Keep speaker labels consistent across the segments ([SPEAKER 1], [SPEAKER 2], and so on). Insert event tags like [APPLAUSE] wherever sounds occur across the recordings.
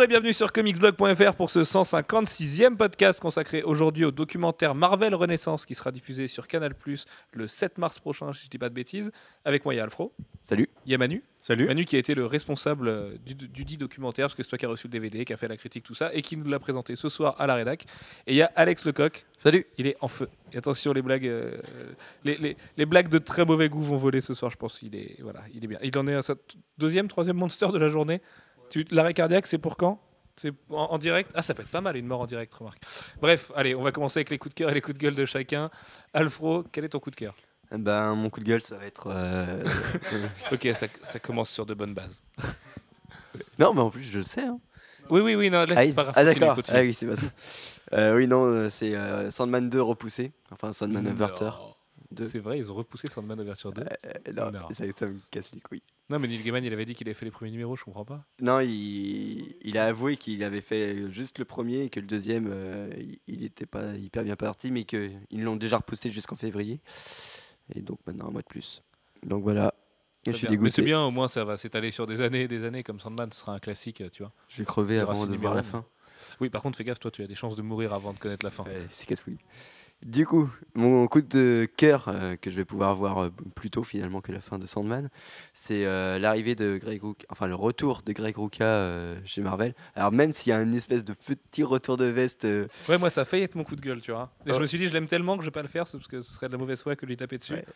[SPEAKER 1] Bonjour et bienvenue sur comicsblog.fr pour ce 156e podcast consacré aujourd'hui au documentaire Marvel Renaissance qui sera diffusé sur Canal Plus le 7 mars prochain, si je dis pas de bêtises. Avec moi, il y a Alfro,
[SPEAKER 2] Salut.
[SPEAKER 1] il y a Manu.
[SPEAKER 3] Salut.
[SPEAKER 1] Manu qui a été le responsable euh, du, du dit documentaire, parce que c'est toi qui as reçu le DVD, qui a fait la critique, tout ça, et qui nous l'a présenté ce soir à la rédac. Et il y a Alex Lecoq,
[SPEAKER 2] Salut.
[SPEAKER 1] il est en feu. Et attention, les blagues, euh, les, les- les blagues de très mauvais goût vont voler ce soir, je pense. Il est, voilà, il est bien. Il en est à sa deuxième, troisième monster de la journée. Tu- L'arrêt cardiaque, c'est pour quand? C'est en, en direct? Ah, ça peut être pas mal, une mort en direct, remarque. Bref, allez, on va commencer avec les coups de cœur et les coups de gueule de chacun. Alfro, quel est ton coup de cœur?
[SPEAKER 2] Eh Ben, mon coup de gueule, ça va être. euh, [LAUGHS]
[SPEAKER 1] Ok, ça, ça commence sur de bonnes bases.
[SPEAKER 2] non, mais en plus, je le sais. hein.
[SPEAKER 1] Oui, oui, oui, non, là,
[SPEAKER 2] Ah,
[SPEAKER 1] c'est pas grave.
[SPEAKER 2] ah, d'accord. Ah oui, c'est pas ça. Euh, oui, non, euh, c'est euh, Sandman 2 repoussé. Enfin, Sandman
[SPEAKER 1] Non.
[SPEAKER 2] Inverter 2.
[SPEAKER 1] C'est vrai, ils ont repoussé Sandman Overture 2.
[SPEAKER 2] Euh, non,
[SPEAKER 1] Non.
[SPEAKER 2] Ça, ça me casse les couilles.
[SPEAKER 1] Non, mais Neil Gaiman, il avait dit qu'il avait fait les premiers numéros, je comprends pas.
[SPEAKER 2] Non, il, il a avoué qu'il avait fait juste le premier et que le deuxième, euh, il- il était pas hyper bien parti, mais qu'ils l'ont déjà repoussé jusqu'en février. Et donc maintenant, un mois de plus. Donc voilà. Je suis
[SPEAKER 1] bien. Mais c'est
[SPEAKER 2] dégoûté.
[SPEAKER 1] bien, au moins ça va s'étaler sur des années et des années, comme Sandman, ce sera un classique, tu vois.
[SPEAKER 2] Je vais crever avant de voir la fin.
[SPEAKER 1] Oui, par contre, fais gaffe, toi, tu as des chances de mourir avant de connaître la fin.
[SPEAKER 2] Ouais, c'est casse-couille. Du coup, mon coup de cœur euh, que je vais pouvoir voir euh, plus tôt finalement que la fin de Sandman, c'est euh, l'arrivée de Greg Rucka, enfin le retour de Greg Rucka euh, chez Marvel. Alors même s'il y a une espèce de petit retour de veste,
[SPEAKER 1] Ouais, moi, ça a failli être mon coup de gueule, tu vois. Et je me suis dit, je l'aime tellement que je vais pas le faire, parce que ce serait de la mauvaise foi que de lui taper dessus.
[SPEAKER 2] Ouais.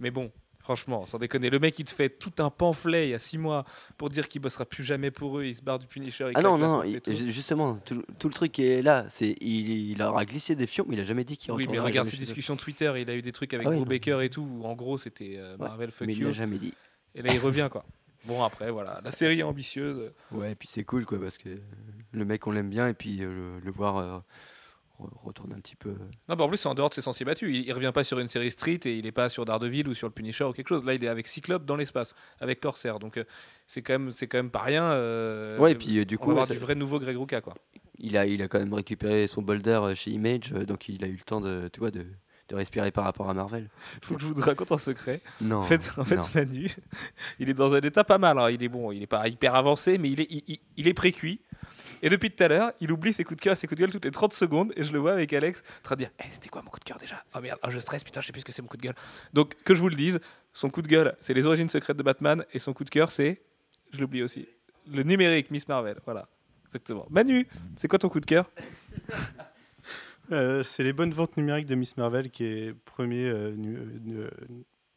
[SPEAKER 1] Mais bon, franchement, sans déconner, le mec, il te fait tout un pamphlet il y a six mois pour dire qu'il bossera plus jamais pour eux, il se barre du Punisher. il
[SPEAKER 2] ah non non, il- justement tout, tout le truc est là, c'est il, il aura glissé des fions, mais il a jamais dit qu'il
[SPEAKER 1] Oui, mais regarde ses discussions Twitter, il a eu des trucs avec
[SPEAKER 2] Ah oui.
[SPEAKER 1] Baker et tout, où en gros, c'était euh,
[SPEAKER 2] Ouais,
[SPEAKER 1] Marvel fuck
[SPEAKER 2] Mais il
[SPEAKER 1] you.
[SPEAKER 2] l'a jamais dit.
[SPEAKER 1] Et là, il revient, quoi. Bon, après, voilà, la série est ambitieuse.
[SPEAKER 2] Ouais, et puis c'est cool quoi parce que le mec on l'aime bien et puis euh, le, le voir euh, re- retourner un petit peu.
[SPEAKER 1] Non, bah en plus, c'est en dehors de ses sentiers battus. Il, il revient pas sur une série Street et il est pas sur Daredevil ou sur le Punisher ou quelque chose. Là, il est avec Cyclope dans l'espace, avec Corsair. Donc, euh, c'est quand même, c'est quand même pas rien. euh,
[SPEAKER 2] Ouais, et puis euh, du
[SPEAKER 1] on
[SPEAKER 2] coup,
[SPEAKER 1] va avoir
[SPEAKER 2] ça-
[SPEAKER 1] du vrai nouveau Greg Rucka, quoi.
[SPEAKER 2] il a, il a quand même récupéré son boulder euh, chez Image, donc il a eu le temps de, tu vois, de, de respirer par rapport à Marvel. [LAUGHS]
[SPEAKER 1] Faut que je vous raconte un secret.
[SPEAKER 2] Non.
[SPEAKER 1] En fait, en fait
[SPEAKER 2] non.
[SPEAKER 1] Manu, [LAUGHS] il est dans un état pas mal. hein. Il est bon, il est pas hyper avancé, mais il est, il- il est pré-cuit. Et depuis tout à l'heure, il oublie ses coups de cœur, ses coups de gueule toutes les 30 secondes. Et je le vois avec Alex en train dire Eh, C'était quoi mon coup de cœur déjà? Oh merde, oh, je stresse, putain, je sais plus ce que c'est mon coup de gueule. Donc, que je vous le dise, son coup de gueule, c'est les origines secrètes de Batman. Et son coup de cœur, c'est, je l'oublie aussi, le numérique Miss Marvel. Voilà, exactement. Manu, c'est quoi ton coup de cœur? [LAUGHS]
[SPEAKER 3] Euh, c'est les bonnes ventes numériques de Miss Marvel qui est premier, euh, euh,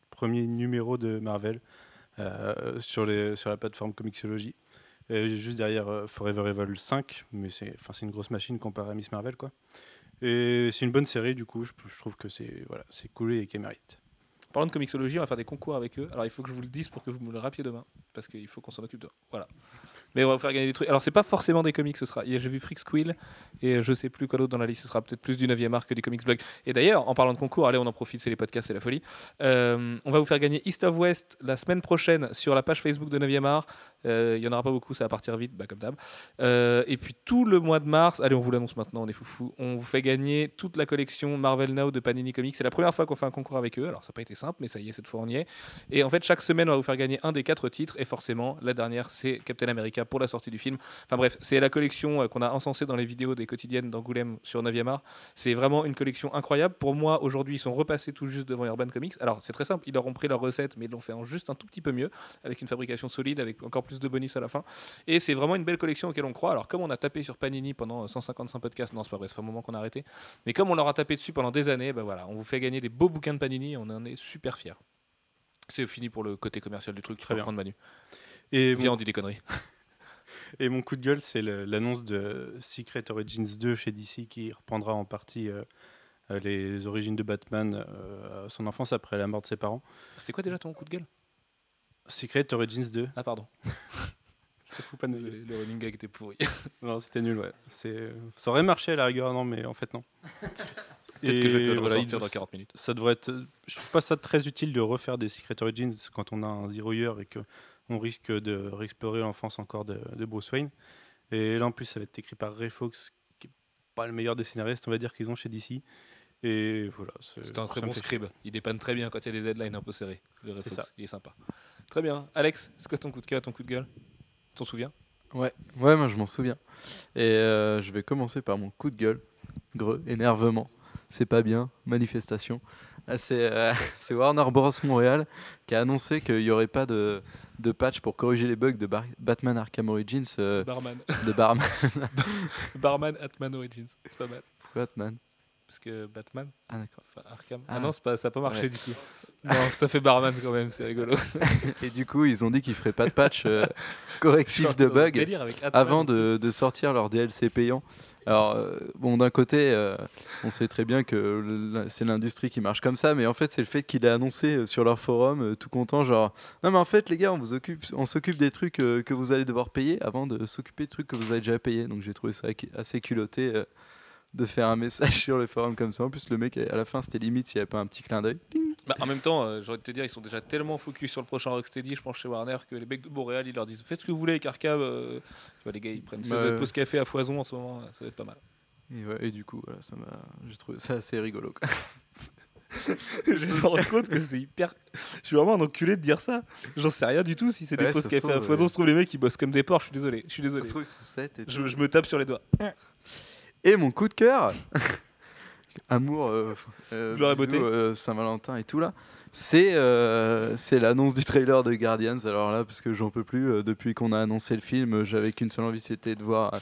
[SPEAKER 3] premier numéro de Marvel sur, les, sur la plateforme Comixology. Juste derrière euh, Forever Evil 5, mais c'est une grosse machine comparée à Miss Marvel. quoi. Et c'est une bonne série, du coup, je, trouve que c'est voilà, cool et qu'elle mérite.
[SPEAKER 1] Parlant de comicsologie, on va faire des concours avec eux. Alors il faut que je vous le dise pour que vous me le rappeliez demain, parce qu'il faut qu'on s'en occupe demain. Voilà. Mais on va vous faire gagner des trucs. Alors c'est pas forcément des comics, ce sera. J'ai vu Freak Squill et je sais plus quoi d'autre dans la liste. Ce sera peut-être plus du 9e art que du comics blog. Et d'ailleurs, en parlant de concours, allez, on en profite, c'est les podcasts, c'est la folie. Euh, on va vous faire gagner East of West la semaine prochaine sur la page Facebook de 9e art. Euh, Il y en aura pas beaucoup, ça va partir vite, bah, comme d'hab. Euh, et puis tout le mois de mars, allez, on vous l'annonce maintenant, on est foufou. On vous fait gagner toute la collection Marvel Now de Panini Comics. C'est la première fois qu'on fait un concours avec eux. Alors ça n'a pas été simple, mais ça y est, cette fois on y est. Et en fait, chaque semaine, on va vous faire gagner un des quatre titres. Et forcément, la dernière, c'est Captain America pour la sortie du film. Enfin bref, c'est la collection euh, qu'on a encensée dans les vidéos des quotidiennes d'Angoulême sur 9e art. C'est vraiment une collection incroyable. Pour moi, aujourd'hui, ils sont repassés tout juste devant Urban Comics. Alors c'est très simple, ils leur ont pris leur recette, mais ils l'ont fait en juste un tout petit peu mieux, avec une fabrication solide, avec encore plus de bonus à la fin. Et c'est vraiment une belle collection auquel on croit. Alors, comme on a tapé sur Panini pendant 155 podcasts, non, c'est pas vrai, ça fait un moment qu'on a arrêté. Mais comme on leur a tapé dessus pendant des années, ben voilà, on vous fait gagner des beaux bouquins de Panini et on en est super fiers. C'est fini pour le côté commercial du truc. Tu
[SPEAKER 3] Très
[SPEAKER 1] peux
[SPEAKER 3] bien.
[SPEAKER 1] prendre Manu.
[SPEAKER 3] Et
[SPEAKER 1] Viens,
[SPEAKER 3] mon,
[SPEAKER 1] on dit des conneries. [LAUGHS]
[SPEAKER 3] et mon coup de gueule, c'est l'annonce de Secret Origins 2 chez DC qui reprendra en partie euh, euh, les origines de Batman, euh, son enfance après la mort de ses parents.
[SPEAKER 1] C'était quoi déjà ton coup de gueule?
[SPEAKER 3] Secret Origins 2.
[SPEAKER 1] Ah, pardon. [LAUGHS]
[SPEAKER 3] Fout pas
[SPEAKER 1] Désolé, le running gag était pourri. [LAUGHS]
[SPEAKER 3] Non, c'était nul, ouais. C'est... Ça aurait marché à la rigueur, non, mais en fait, non. [LAUGHS]
[SPEAKER 1] Peut-être que je vais te le ressortir dans 40 minutes.
[SPEAKER 3] Ça devrait être. Je trouve pas ça très utile de refaire des Secret Origins quand on a un Zero Year et qu'on risque de réexplorer l'enfance encore de, de Bruce Wayne. Et là, en plus, ça va être écrit par Ray Fox, qui est pas le meilleur des scénaristes, on va dire, qu'ils ont chez DC. Et voilà.
[SPEAKER 1] C'est un très bon scribe. Il dépanne très bien quand il y a des deadlines un peu serrés. Le
[SPEAKER 3] C'est
[SPEAKER 1] Refox,
[SPEAKER 3] ça.
[SPEAKER 1] Il est sympa. Très bien. Alex, c'est quoi ton coup de cœur, ton coup de gueule? T'en souviens?
[SPEAKER 4] Ouais, ouais, moi je m'en souviens. Et euh, je vais commencer par mon coup de gueule. Greux, énervement. C'est pas bien, manifestation. Ah, c'est euh, [LAUGHS] c'est Warner Bros. Montréal qui a annoncé qu'il n'y aurait pas de, de patch pour corriger les bugs de Bar- Batman Arkham Origins euh,
[SPEAKER 1] Barman.
[SPEAKER 4] de Barman. [LAUGHS]
[SPEAKER 1] Barman Atman Origins. C'est pas mal.
[SPEAKER 4] Batman.
[SPEAKER 1] Parce que Batman,
[SPEAKER 4] Ah d'accord.
[SPEAKER 1] enfin Arkham.
[SPEAKER 4] Ah.
[SPEAKER 1] Ah, non, pas, ça n'a pas marché
[SPEAKER 4] Ouais.
[SPEAKER 1] du coup. [LAUGHS] Non, ça fait Barman quand même, c'est rigolo. [LAUGHS]
[SPEAKER 4] Et du coup, ils ont dit qu'ils feraient pas de patch euh, [LAUGHS] correctif de
[SPEAKER 1] Atman,
[SPEAKER 4] avant de, de sortir leur DLC payant. Alors, euh, bon, d'un côté, euh, on sait très bien que c'est l'industrie qui marche comme ça, mais en fait, c'est le fait qu'il a annoncé sur leur forum, tout content, genre, non, mais en fait, les gars, on vous occupe, on s'occupe des trucs que vous allez devoir payer avant de s'occuper de trucs que vous avez déjà payés. Donc, j'ai trouvé ça assez culotté de faire un message [LAUGHS] sur le forum comme ça. En plus, le mec, à la fin, c'était limite s'il n'y avait pas un petit clin d'œil.
[SPEAKER 1] Bah, en même temps, euh, j'ai envie de te dire, ils sont déjà tellement focus sur le prochain Rocksteady, je pense, chez Warner, que les mecs de Montréal, ils leur disent Faites ce que vous voulez avec Arkham. euh. Tu vois, les gars, ils prennent ça
[SPEAKER 4] Bah,
[SPEAKER 1] doit être
[SPEAKER 4] ouais.
[SPEAKER 1] pause café à foison en ce moment, ça va être pas mal.
[SPEAKER 4] Et, ouais, et du coup, voilà, ça m'a, j'ai trouvé ça assez rigolo. quoi. [LAUGHS]
[SPEAKER 1] je me rends compte que c'est hyper. Je suis vraiment un enculé de dire ça. J'en sais rien du tout si c'est des
[SPEAKER 4] Ouais,
[SPEAKER 1] pauses café à foison.
[SPEAKER 4] ouais.
[SPEAKER 1] Se trouve, les mecs, ils bossent comme des porcs, je suis désolé. Je suis désolé. Je, je me tape sur les doigts.
[SPEAKER 4] Et mon coup de cœur, [LAUGHS] amour, euh, euh,
[SPEAKER 1] Gloire et
[SPEAKER 4] bisous,
[SPEAKER 1] beauté.
[SPEAKER 4] euh, Saint-Valentin et tout là, c'est euh, c'est l'annonce du trailer de Guardians. Alors là, parce que j'en peux plus, euh, depuis qu'on a annoncé le film, euh, j'avais qu'une seule envie, c'était de voir,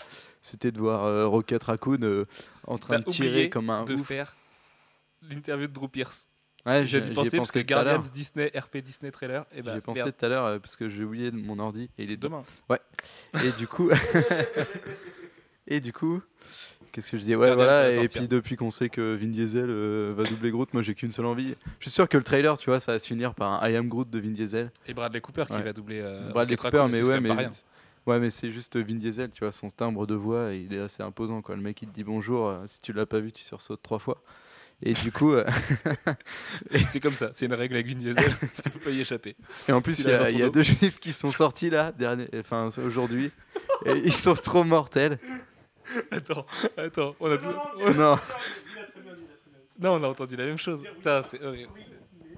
[SPEAKER 4] c'était de voir euh, Rocket Raccoon euh, en train
[SPEAKER 1] T'as
[SPEAKER 4] de tirer
[SPEAKER 1] oublié
[SPEAKER 4] comme un
[SPEAKER 1] de
[SPEAKER 4] ouf.
[SPEAKER 1] faire l'interview de Drew Pierce.
[SPEAKER 4] Ouais,
[SPEAKER 1] J'ai dû
[SPEAKER 4] j'y ai
[SPEAKER 1] penser parce
[SPEAKER 4] pensé
[SPEAKER 1] que
[SPEAKER 4] tout à l'heure.
[SPEAKER 1] Guardians Disney, RP Disney trailer. Et bah,
[SPEAKER 4] J'ai pensé
[SPEAKER 1] merde,
[SPEAKER 4] tout à l'heure euh, parce que j'ai oublié mon ordi et il est
[SPEAKER 1] demain.
[SPEAKER 4] Et du coup, [LAUGHS] et du coup, qu'est-ce que je dis? Ouais, voilà. Et puis depuis qu'on sait que Vin Diesel euh, va doubler Groot, moi j'ai qu'une seule envie. Je suis sûr que le trailer, tu vois, ça va se finir par un I am Groot de Vin Diesel.
[SPEAKER 1] Et Bradley Cooper qui
[SPEAKER 4] Ouais.
[SPEAKER 1] va doubler. euh,
[SPEAKER 4] Bradley Cooper, mais ouais, mais ouais, mais c'est juste Vin Diesel, tu vois, son timbre de voix, il est assez imposant quoi. Le mec il te dit bonjour, euh, si tu l'as pas vu, tu sursautes trois fois. Et du coup, euh, [LAUGHS]
[SPEAKER 1] C'est comme ça, c'est une règle avec Vin Diesel, [LAUGHS] tu peux pas y échapper.
[SPEAKER 4] et en plus il y
[SPEAKER 1] a
[SPEAKER 4] y deux juifs qui sont sortis là, dernier, enfin aujourd'hui, et ils sont trop mortels. [LAUGHS]
[SPEAKER 1] Attends, attends, on a tout-
[SPEAKER 4] non. [LAUGHS]
[SPEAKER 1] Non, on a entendu la même chose. Putain, c'est horrible.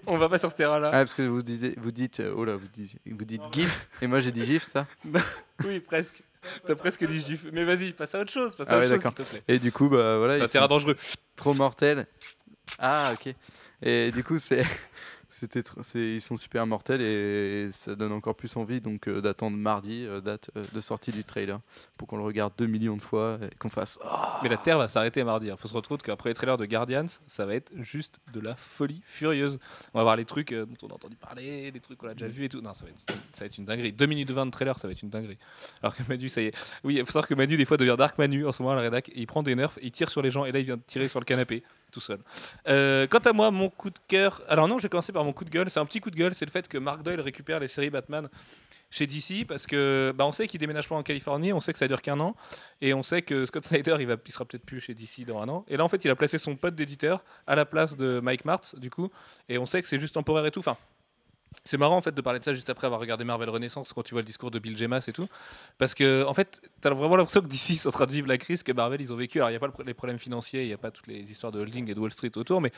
[SPEAKER 1] On va pas sur ce terrain-là.
[SPEAKER 4] Ah, parce que vous, disiez, vous dites, euh, oh là, vous dites, vous dites GIF, et moi j'ai dit GIF, ça. [LAUGHS]
[SPEAKER 1] Oui, presque. T'as presque dit gif. Mais vas-y, passe à autre chose, passe à
[SPEAKER 4] Ah
[SPEAKER 1] autre
[SPEAKER 4] ouais,
[SPEAKER 1] chose, s'il te plaît.
[SPEAKER 4] Et du coup, bah voilà,
[SPEAKER 1] C'est un terrain dangereux.
[SPEAKER 4] trop mortels. Ah, ok. Et du coup, c'est, c'était, tr- c'est, ils sont super mortels et ça donne encore plus envie donc euh, d'attendre mardi, euh, date euh, de sortie du trailer, pour qu'on le regarde 2 millions de fois et qu'on fasse. Ah
[SPEAKER 1] Mais la Terre va s'arrêter mardi. Il faut se retrouver qu'après les trailers de Guardians, ça va être juste de la folie furieuse. On va voir les trucs euh, dont on a entendu parler, des trucs qu'on a déjà vus et tout. Non, ça va, être, ça va être une dinguerie. 2 minutes 20 de trailer, ça va être une dinguerie. Alors que Manu, ça y est. Oui, il faut savoir que Manu, des fois, devient Dark Manu en ce moment à la rédac. Il prend des nerfs, il tire sur les gens et là, il vient de tirer sur le canapé tout seul. Euh, quant à moi, mon coup de cœur. Alors, non, je vais commencer par mon coup de gueule. C'est un petit coup de gueule, c'est le fait que Mark Doyle récupère les séries Batman chez DC parce que bah, on sait qu'il déménage pas en Californie, on sait que ça dure qu'un an et on sait que Scott Snyder il, va, il sera peut-être plus chez DC dans un an. Et là en fait il a placé son pote d'éditeur à la place de Mike Martz du coup et on sait que c'est juste temporaire et tout. Enfin, c'est marrant en fait de parler de ça juste après avoir regardé Marvel Renaissance quand tu vois le discours de Bill Gemas et tout parce que en fait t'as vraiment l'impression que DC sont en train de vivre la crise que Marvel ils ont vécu. Alors il y a pas le pro- les problèmes financiers, il y a pas toutes les histoires de holding et de Wall Street autour, mais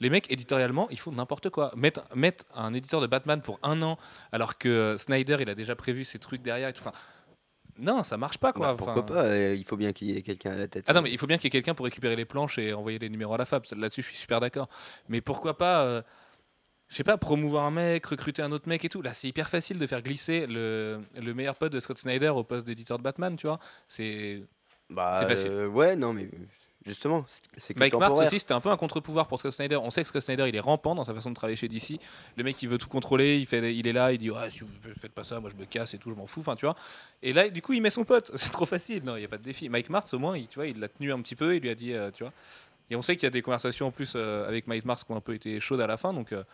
[SPEAKER 1] les mecs éditorialement ils font n'importe quoi. Mettre, mettre un éditeur de Batman pour un an alors que euh, Snyder il a déjà prévu ses trucs derrière et tout. Enfin, non, ça marche pas quoi.
[SPEAKER 2] Bah, pourquoi
[SPEAKER 1] Enfin,
[SPEAKER 2] pas euh, Il faut bien qu'il y ait quelqu'un à la tête.
[SPEAKER 1] Ah non, mais il faut bien qu'il y ait quelqu'un pour récupérer les planches et envoyer les numéros à la fab. Là-dessus, je suis super d'accord. Mais pourquoi pas, euh, je sais pas, promouvoir un mec, recruter un autre mec et tout. Là, c'est hyper facile de faire glisser le, le meilleur pote de Scott Snyder au poste d'éditeur de Batman, tu vois. C'est
[SPEAKER 2] Bah,
[SPEAKER 1] facile.
[SPEAKER 2] euh, ouais, non, mais justement, c'est-
[SPEAKER 1] Mike Martz aussi, c'était un peu un contre-pouvoir pour Scott Snyder. On sait que Scott Snyder, il est rampant dans sa façon de travailler chez DC. Le mec, il veut tout contrôler, il, fait, il est là, il dit ouais, si vous faites pas ça, moi je me casse et tout, je m'en fous. Enfin, tu vois. Et là, du coup, il met son pote. [LAUGHS] C'est trop facile. Non, il y a pas de défi. Mike Martz, au moins, il, tu vois, il l'a tenu un petit peu. Il lui a dit, euh, tu vois. Et on sait qu'il y a des conversations en plus euh, avec Mike Martz qui ont un peu été chaudes à la fin. Donc euh,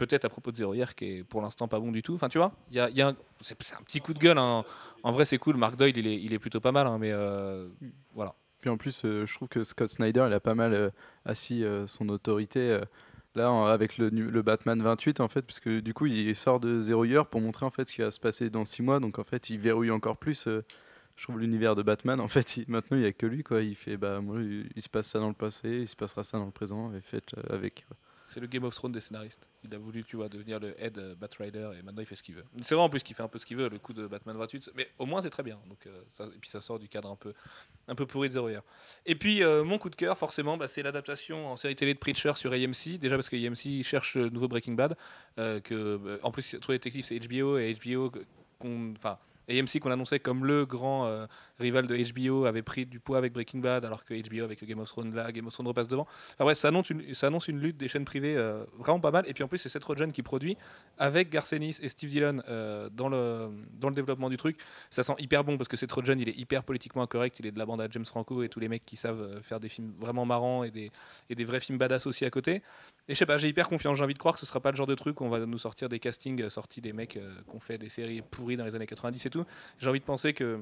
[SPEAKER 1] peut-être à propos de Zero hier qui est pour l'instant pas bon du tout. Enfin, tu vois, y a, y c'est un petit coup de gueule. hein. En vrai, c'est cool. Mark Doyle, il est, il est plutôt pas mal. hein, mais euh, voilà.
[SPEAKER 4] Puis en plus, euh, je trouve que Scott Snyder, il a pas mal euh, assis son autorité là avec le, Batman 28 en fait, puisque du coup, il sort de Zero Year pour montrer en fait ce qui va se passer dans 6 mois. Donc en fait, il verrouille encore plus. je trouve l'univers de Batman. En fait, maintenant, il y a que lui quoi. Il fait bah il, se passe ça dans le passé, il se passera ça dans le présent. Et euh, avec.
[SPEAKER 1] C'est le Game of Thrones des scénaristes. Il a voulu, tu vois, devenir le head euh, Batrider et maintenant il fait ce qu'il veut. C'est vrai en plus qu'il fait un peu ce qu'il veut, le coup de Batman 28. Mais au moins c'est très bien. Donc, euh, ça, et puis ça sort du cadre un peu, un peu pourri de Zero Year. Et puis euh, mon coup de cœur, forcément, bah, c'est l'adaptation en série télé de Preacher sur AMC. Déjà parce que AMC cherche le nouveau Breaking Bad. que, en plus, True Detective c'est HBO et HBO. AMC qu'on annonçait comme le grand rival de HBO avait pris du poids avec Breaking Bad alors que HBO avec Game of Thrones là, Game of Thrones repasse devant. Enfin bref, ça annonce une, lutte des chaînes privées euh, vraiment pas mal. Et puis en plus, c'est Seth Rogen qui produit avec Garcenis et Steve Dillon euh, dans, le, développement du truc. Ça sent hyper bon parce que Seth Rogen, il est hyper politiquement incorrect. Il est de la bande à James Franco et tous les mecs qui savent euh, faire des films vraiment marrants et des, vrais films badass aussi à côté. Et je sais pas, j'ai hyper confiance. J'ai envie de croire que ce sera pas le genre de truc où on va nous sortir des castings sortis des mecs euh, qui ont fait des séries pourries dans les années 90 et tout. J'ai envie de penser que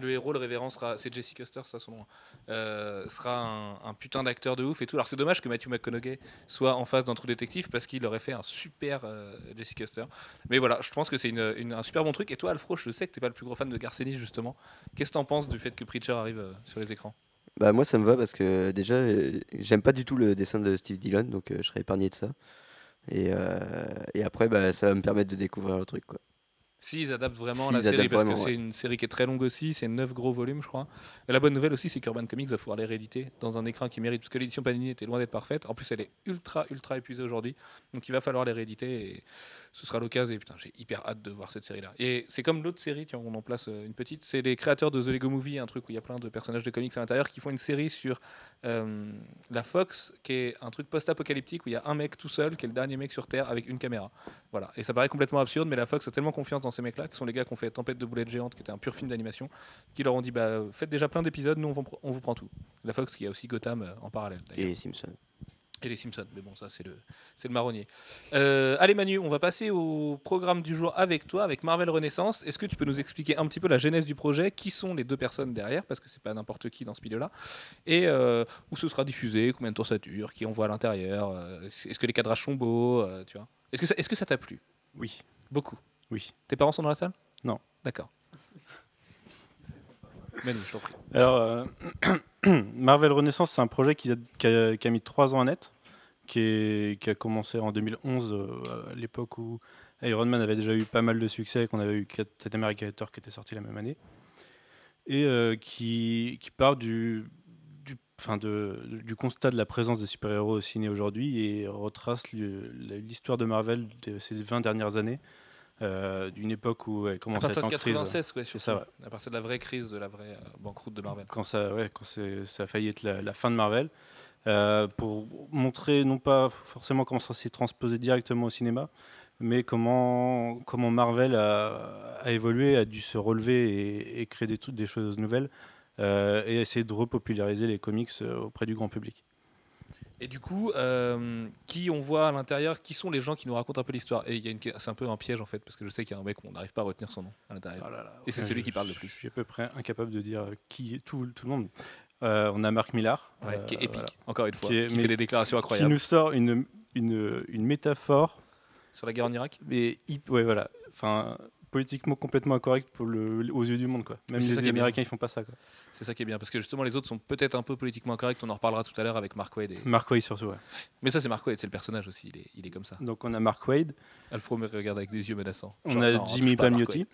[SPEAKER 1] le héros, le révérend, sera, c'est Jesse Custer, ça son nom, euh, sera un, putain d'acteur de ouf et tout. Alors c'est dommage que Matthew McConaughey soit en face d'un trou détective parce qu'il aurait fait un super euh, Jesse Custer. Mais voilà, je pense que c'est un super bon truc. Et toi, Alfro, je sais que t'es pas le plus gros fan de Garcenis justement. Qu'est-ce que t'en penses du fait que Preacher arrive euh, sur les écrans?
[SPEAKER 2] Bah moi ça me va parce que déjà j'aime pas du tout le dessin de Steve Dillon donc euh, je serais épargné de ça. Et, et après bah, ça va me permettre de découvrir le truc quoi.
[SPEAKER 1] S'ils adaptent vraiment la série, parce
[SPEAKER 2] vraiment,
[SPEAKER 1] que c'est une série qui est très longue aussi, c'est 9 gros volumes, je crois. Et la bonne nouvelle aussi, c'est qu'Urban Comics va pouvoir les rééditer dans un écran qui mérite, parce que l'édition Panini était loin d'être parfaite. En plus, elle est ultra, ultra épuisée aujourd'hui. Donc il va falloir les rééditer et ce sera l'occasion. Et putain, j'ai hyper hâte de voir cette série-là. Et c'est comme l'autre série, tiens, on en place euh, une petite. C'est les créateurs de The Lego Movie, un truc où il y a plein de personnages de comics à l'intérieur, qui font une série sur euh, la Fox, qui est un truc post-apocalyptique où il y a un mec tout seul, qui est le dernier mec sur Terre, avec une caméra. Voilà. Et ça paraît complètement absurde, mais la Fox a tellement confiance dans ces mecs-là, qui sont les gars qui ont fait Tempête de boulettes géantes, qui était un pur film d'animation, qui leur ont dit bah, faites déjà plein d'épisodes, nous on, on vous prend tout. La Fox qui a aussi Gotham euh, en parallèle.
[SPEAKER 2] Et Simpson.
[SPEAKER 1] Et les Simpsons, mais bon, ça c'est le, c'est le marronnier. Euh, allez Manu, on va passer au programme du jour avec toi, avec Marvel Renaissance. Est-ce que tu peux nous expliquer un petit peu la genèse du projet? Qui sont les deux personnes derrière? Parce que c'est pas n'importe qui dans ce milieu-là. Et euh, où ce sera diffusé? Combien de temps ça dure? Qui on voit à l'intérieur? Euh, Est-ce que les cadrages sont beaux? Tu vois Est-ce que ça, est-ce que ça t'a plu?
[SPEAKER 3] Oui.
[SPEAKER 1] Beaucoup.
[SPEAKER 3] Oui.
[SPEAKER 1] Tes parents sont dans la salle?
[SPEAKER 3] Non.
[SPEAKER 1] D'accord. Manu, je t'en prie.
[SPEAKER 3] Alors, [CLEARS THROAT] [CLEARS THROAT] Marvel Renaissance, c'est un projet qui a, mis trois ans à naître, qui, a commencé en 2011, euh, à l'époque où Iron Man avait déjà eu pas mal de succès, et qu'on avait eu Captain America et qui était sorti la même année, et euh, qui, part du, du, constat de la présence des super-héros au ciné aujourd'hui et retrace l'histoire de Marvel de ces 20 dernières années, euh, d'une époque où elle
[SPEAKER 1] À
[SPEAKER 3] commence à
[SPEAKER 1] partir
[SPEAKER 3] être
[SPEAKER 1] de
[SPEAKER 3] en crise.
[SPEAKER 1] 96, ouais,
[SPEAKER 3] C'est
[SPEAKER 1] surtout.
[SPEAKER 3] ça, ouais.
[SPEAKER 1] À partir de la vraie crise, de la vraie euh, banqueroute de Marvel.
[SPEAKER 3] quand ça, ouais, quand ça a failli être la, la fin de Marvel, euh, pour montrer non pas forcément comment ça s'est transposé directement au cinéma, mais comment, comment Marvel a, a évolué, a dû se relever et, et créer des, des choses nouvelles, et essayer de repopulariser les comics auprès du grand public.
[SPEAKER 1] Et du coup, euh, qui on voit à l'intérieur, qui sont les gens qui nous racontent un peu l'histoire? Et il y a une, c'est un peu un piège en fait, parce que je sais qu'il y a un mec, on n'arrive pas à retenir son nom à l'intérieur. Et c'est
[SPEAKER 3] Ouais,
[SPEAKER 1] celui qui parle le plus.
[SPEAKER 3] Je suis à peu près incapable de dire qui est tout, tout le monde. Euh, on a Marc Millar,
[SPEAKER 1] Ouais, qui est
[SPEAKER 3] euh,
[SPEAKER 1] épique,
[SPEAKER 3] voilà,
[SPEAKER 1] encore une fois,
[SPEAKER 3] Qui
[SPEAKER 1] qui,
[SPEAKER 3] est-
[SPEAKER 1] fait des déclarations
[SPEAKER 3] qui
[SPEAKER 1] incroyables
[SPEAKER 3] nous sort une, une, une métaphore
[SPEAKER 1] sur la guerre en Irak?
[SPEAKER 3] mais ouais voilà enfin politiquement complètement incorrect pour le, aux yeux du monde quoi même
[SPEAKER 1] qui
[SPEAKER 3] les américains ils font pas ça
[SPEAKER 1] C'est ça qui est bien, parce que justement les autres sont peut-être un peu politiquement incorrects. On en reparlera tout à l'heure avec Mark Wade. et-
[SPEAKER 3] Mark Waid surtout ouais.
[SPEAKER 1] Mais ça c'est Mark Wade, c'est le personnage aussi. Il est, il est comme ça.
[SPEAKER 3] donc on a Mark Wade
[SPEAKER 1] Alfro me regarde avec des yeux menaçants.
[SPEAKER 3] on a
[SPEAKER 1] non,
[SPEAKER 3] Jimmy Palmiotti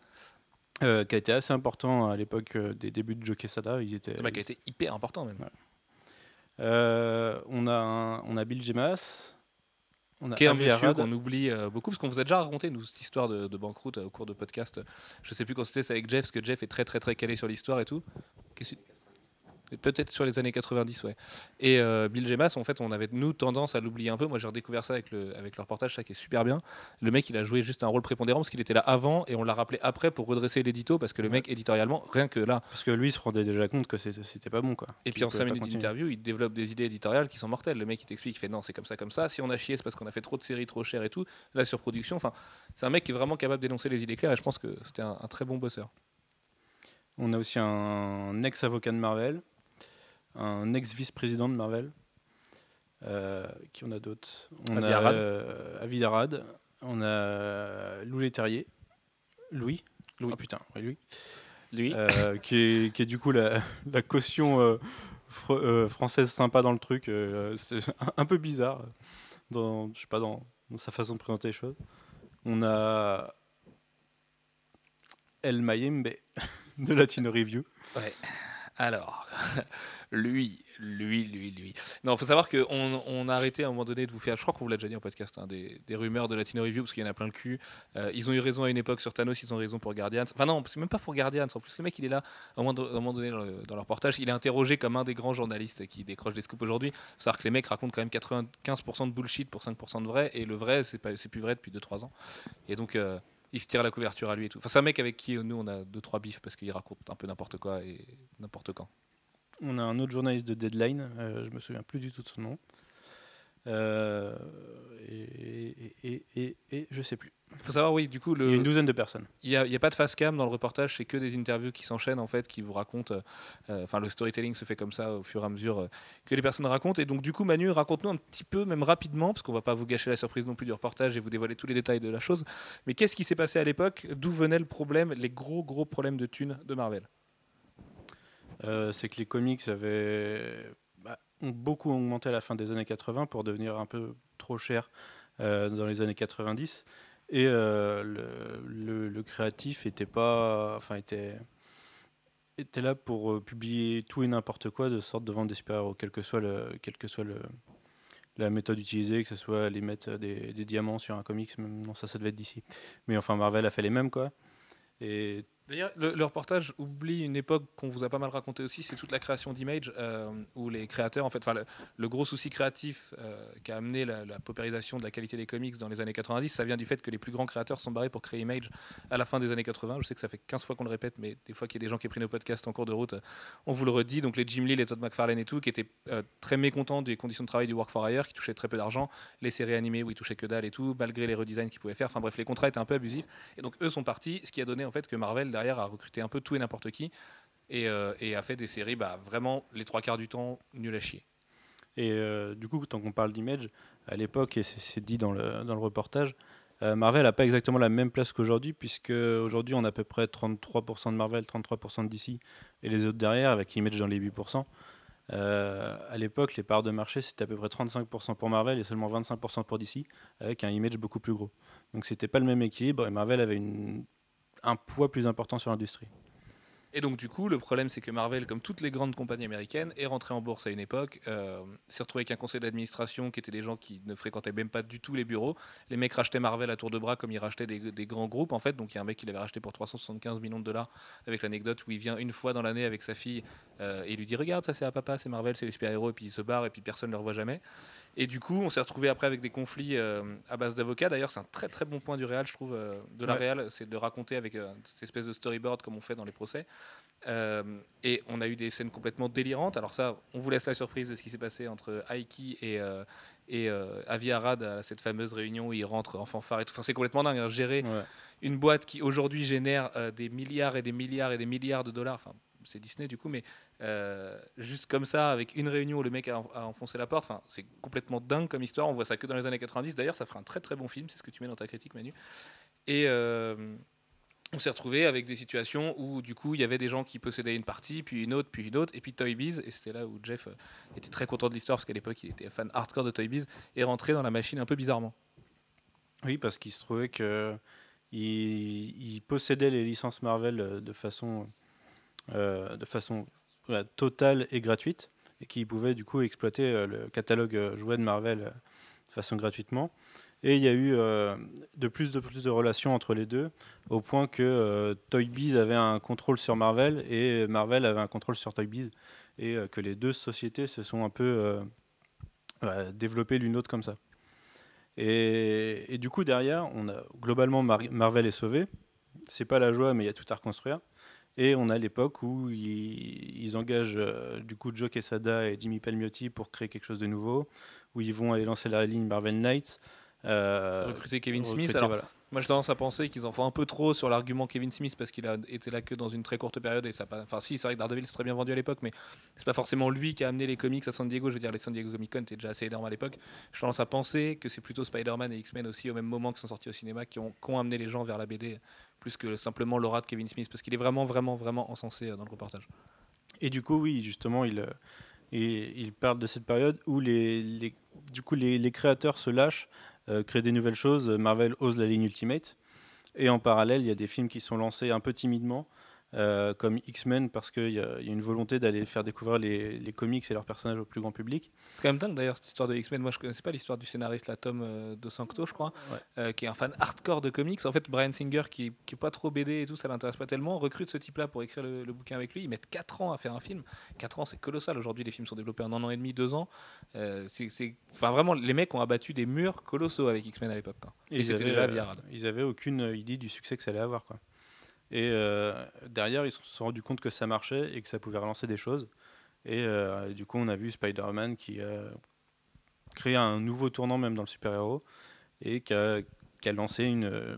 [SPEAKER 3] euh, qui a été assez important à l'époque euh, des débuts de Joe Sada ils étaient
[SPEAKER 1] Wade. Le mec a été hyper important même.
[SPEAKER 3] Ouais. Euh, on a un- on a Bill Gemas on a
[SPEAKER 1] Qui est un monsieur qu'on oublie euh, beaucoup, parce qu'on vous a déjà raconté, nous, cette histoire de, de banqueroute euh, au cours de podcast. Je sais plus quand c'était, c'est avec Jeff, parce que Jeff est très très très calé sur l'histoire et tout. Qu'est-ce que- Peut-être sur les années 90, ouais. Et euh, Bill Gemas, en fait, on avait, nous, tendance à l'oublier un peu. Moi, j'ai redécouvert ça avec le, avec le reportage, ça qui est super bien. Le mec, il a joué juste un rôle prépondérant, parce qu'il était là avant, et on l'a rappelé après pour redresser l'édito, parce que le mec, éditorialement, rien que là,
[SPEAKER 3] parce que lui il se rendait déjà compte que c'était pas bon quoi
[SPEAKER 1] et puis en
[SPEAKER 3] pouvait
[SPEAKER 1] 5
[SPEAKER 3] pas
[SPEAKER 1] minutes d'interview, il développe des idées éditoriales qui sont mortelles. Le mec, il t'explique, il fait non, c'est comme ça, comme ça. Si on a chié, c'est parce qu'on a fait trop de séries trop chères et tout. La surproduction, enfin, c'est un mec qui est vraiment capable d'énoncer les idées claires et je pense que c'était un, un très bon bosseur.
[SPEAKER 3] On a aussi un ex-avocat de Marvel, un ex-vice-président de Marvel. Euh, qui on a d'autres? On
[SPEAKER 1] Avi
[SPEAKER 3] a
[SPEAKER 1] Arad.
[SPEAKER 3] euh, Avi Arad. On a Louis Leterrier. Louis
[SPEAKER 1] Louis.
[SPEAKER 3] Ah putain, oui, Louis.
[SPEAKER 1] Lui,
[SPEAKER 3] Euh, qui, est, qui est du coup la, la caution euh, fr- française sympa dans le truc. c'est un, un peu bizarre. dans, je sais pas, dans, dans sa façon de présenter les choses. On a El Mayembe [LAUGHS] de Latino Review.
[SPEAKER 1] Ouais. Alors, lui, lui, lui, lui. Non, faut savoir qu'on on a arrêté à un moment donné de vous faire, je crois qu'on vous l'a déjà dit en podcast, hein, des, rumeurs de Latino Review, parce qu'il y en a plein le cul. Euh, ils ont eu raison à une époque sur Thanos, ils ont raison pour Guardians. Enfin non, c'est même pas pour Guardians. En plus, le mec, il est là, à un moment, donné dans, le- dans leur reportage, il est interrogé comme un des grands journalistes qui décroche des scoops aujourd'hui. Savoir que les mecs racontent quand même 95% de bullshit pour 5% de vrai, et le vrai, c'est c'est plus vrai depuis 2-3 ans. Et donc... euh, il se tire la couverture à lui et tout. Enfin, c'est un mec avec qui euh, nous on a deux trois bifs parce qu'il raconte un peu n'importe quoi et n'importe quand.
[SPEAKER 3] On a un autre journaliste de Deadline, euh, je me souviens plus du tout de son nom. Euh, et, et, et, et je sais plus.
[SPEAKER 1] Il faut savoir, oui, du coup,
[SPEAKER 3] Il y a une douzaine de personnes.
[SPEAKER 1] il n'y a, pas de face cam dans le reportage, c'est que des interviews qui s'enchaînent, en fait, qui vous racontent. euh, euh, Enfin, le storytelling se fait comme ça au fur et à mesure euh, que les personnes racontent. Et donc, du coup, Manu, raconte-nous un petit peu, même rapidement, parce qu'on va pas vous gâcher la surprise non plus du reportage et vous dévoiler tous les détails de la chose. Mais qu'est-ce qui s'est passé à l'époque? D'où venait le problème, les gros, gros problèmes de thunes de Marvel?
[SPEAKER 3] C'est que les comics avaient bah, ont beaucoup augmenté à la fin des années 80 pour devenir un peu trop cher euh, dans les années 90 et euh, le, créatif était pas enfin était était là pour euh, publier tout et n'importe quoi de sorte de vendre des super-héros quel que soit le quel que soit le la méthode utilisée, que ce soit les mettre des, diamants sur un comics, non ça ça devait être d'ici. Mais enfin Marvel a fait les mêmes quoi. Et
[SPEAKER 1] D'ailleurs, le, reportage oublie une époque qu'on vous a pas mal raconté aussi, c'est toute la création d'Image, euh, où les créateurs, en fait, le, gros souci créatif euh, qui a amené la, la paupérisation de la qualité des comics dans les années 90, ça vient du fait que les plus grands créateurs sont barrés pour créer Image à la fin des années 80. Je sais que ça fait 15 fois qu'on le répète, mais des fois qu'il y a des gens qui pris nos podcasts en cours de route, euh, on vous le redit. Donc les Jim Lee, les Todd McFarlane et tout, qui étaient euh, très mécontents des conditions de travail du Work for Hire, qui touchaient très peu d'argent, les séries animées où ils touchaient que dalle et tout, malgré les redesigns qu'ils pouvaient faire. Enfin bref, les contrats étaient un peu abusifs. Et donc eux sont partis, ce qui a donné en fait que Marvel derrière a recruté un peu tout et n'importe qui et, euh, et a fait des séries bah, vraiment les trois quarts du temps nul à chier.
[SPEAKER 3] Et euh, du coup, tant qu'on parle d'image, à l'époque, et c'est- dit dans le, dans le reportage, euh, Marvel n'a pas exactement la même place qu'aujourd'hui, puisque aujourd'hui on a à peu près 33% de Marvel, 33% de DC, et les autres derrière, avec Image dans les 8%. Euh, à l'époque, les parts de marché, c'était à peu près 35% pour Marvel et seulement 25% pour DC, avec un Image beaucoup plus gros. Donc c'était pas le même équilibre, et Marvel avait une- un poids plus important sur l'industrie.
[SPEAKER 1] Et donc du coup, le problème c'est que Marvel, comme toutes les grandes compagnies américaines, est rentré en bourse à une époque, euh, s'est retrouvé avec un conseil d'administration qui étaient des gens qui ne fréquentaient même pas du tout les bureaux. Les mecs rachetaient Marvel à tour de bras comme ils rachetaient des, des grands groupes en fait. Donc il y a un mec qui l'avait racheté pour 375 millions de dollars avec l'anecdote où il vient une fois dans l'année avec sa fille euh, et il lui dit regarde ça c'est à papa, c'est Marvel, c'est les super-héros et puis il se barre et puis personne ne le revoit jamais. Et du coup, on s'est retrouvé après avec des conflits euh, à base d'avocats. D'ailleurs, c'est un très très bon point du réal, je trouve, euh, de la
[SPEAKER 3] Ouais.
[SPEAKER 1] réal, c'est de raconter avec euh, cette espèce de storyboard comme on fait dans les procès. Euh, et on a eu des scènes complètement délirantes. Alors ça, on vous laisse la surprise de ce qui s'est passé entre Aiki et, euh, et Avi Arad à cette fameuse réunion où ils rentrent en fanfare et tout. Enfin, c'est complètement dingue. hein. Gérer
[SPEAKER 3] Ouais.
[SPEAKER 1] une boîte qui aujourd'hui génère des milliards et des milliards et des milliards de dollars. Enfin, c'est Disney du coup, mais euh, juste comme ça, avec une réunion où le mec a, enfoncé la porte, enfin, c'est complètement dingue comme histoire. On voit ça que dans les années 90. D'ailleurs, ça ferait un très très bon film, c'est ce que tu mets dans ta critique, Manu. Et euh, on s'est retrouvé avec des situations où du coup il y avait des gens qui possédaient une partie, puis une autre, puis une autre, et puis Toy Biz, et c'était là où Jeff euh, était très content de l'histoire parce qu'à l'époque il était fan hardcore de Toy Biz, est rentré dans la machine un peu bizarrement.
[SPEAKER 3] Oui, parce qu'il se trouvait que il, possédait les licences Marvel de façon, de façon voilà, totale et gratuite, et qu'il pouvait du coup exploiter euh, le catalogue euh, jouet de Marvel euh, de façon gratuitement. Et il y a eu de plus de plus de relations entre les deux, au point que euh, Toy Biz avait un contrôle sur Marvel et Marvel avait un contrôle sur Toy Biz, et que les deux sociétés se sont un peu développées l'une l'autre comme ça. Et, du coup, derrière, on a globalement Mar- Marvel est sauvé. C'est pas la joie, mais il y a tout à reconstruire. Et on a l'époque où ils, ils engagent euh, du coup Joe Quesada et Jimmy Palmiotti pour créer quelque chose de nouveau, où ils vont aller lancer la ligne Marvel Knights. euh,
[SPEAKER 1] Recruter Kevin
[SPEAKER 3] recruter,
[SPEAKER 1] Smith. Alors,
[SPEAKER 3] voilà.
[SPEAKER 1] Moi, j'ai tendance à penser qu'ils en font un peu trop sur l'argument Kevin Smith parce qu'il a été là que dans une très courte période et ça pas. Enfin, si, c'est vrai que Daredevil c'est très bien vendu à l'époque, mais c'est pas forcément lui qui a amené les comics à San Diego. Je veux dire, les San Diego Comic Con étaient déjà assez énormes à l'époque. J'ai tendance à penser que c'est plutôt Spider-Man et X-Men aussi au même moment qui sont sortis au cinéma qui ont, qui amené les gens vers la BD plus que simplement l'aura de Kevin Smith parce qu'il est vraiment, vraiment, vraiment encensé euh, dans le reportage.
[SPEAKER 3] Et du coup, oui, justement, il, euh, il parle de cette période où les, du coup, les créateurs se lâchent, euh, créent des nouvelles choses. Marvel ose la ligne Ultimate. Et en parallèle, il y a des films qui sont lancés un peu timidement, euh, comme X-Men, parce qu'il y, a il y a une volonté d'aller faire découvrir les, les comics et leurs personnages au plus grand public.
[SPEAKER 1] C'est quand même dingue d'ailleurs cette histoire de X-Men. Moi je connaissais pas l'histoire du scénariste, la Tom euh, De Sancto, je crois,
[SPEAKER 3] Ouais.
[SPEAKER 1] euh, qui est un fan hardcore de comics. En fait, Brian Singer, qui, qui est pas trop BD et tout, ça l'intéresse pas tellement, recrute ce type-là pour écrire le, le bouquin avec lui. Ils mettent 4 ans à faire un film. 4 ans, c'est colossal. Aujourd'hui, les films sont développés en un an et demi, 2 ans. Euh, c'est, Enfin, vraiment, les mecs ont abattu des murs colossaux avec X-Men à l'époque. Et,
[SPEAKER 3] ils
[SPEAKER 1] c'était déjà via.
[SPEAKER 3] Ils avaient aucune idée du succès que ça allait avoir. Quoi. Et derrière, ils se sont rendus compte que ça marchait et que ça pouvait relancer des choses. Et euh, du coup, on a vu Spider-Man qui a créé un nouveau tournant même dans le super-héros et qui a, lancé une, euh,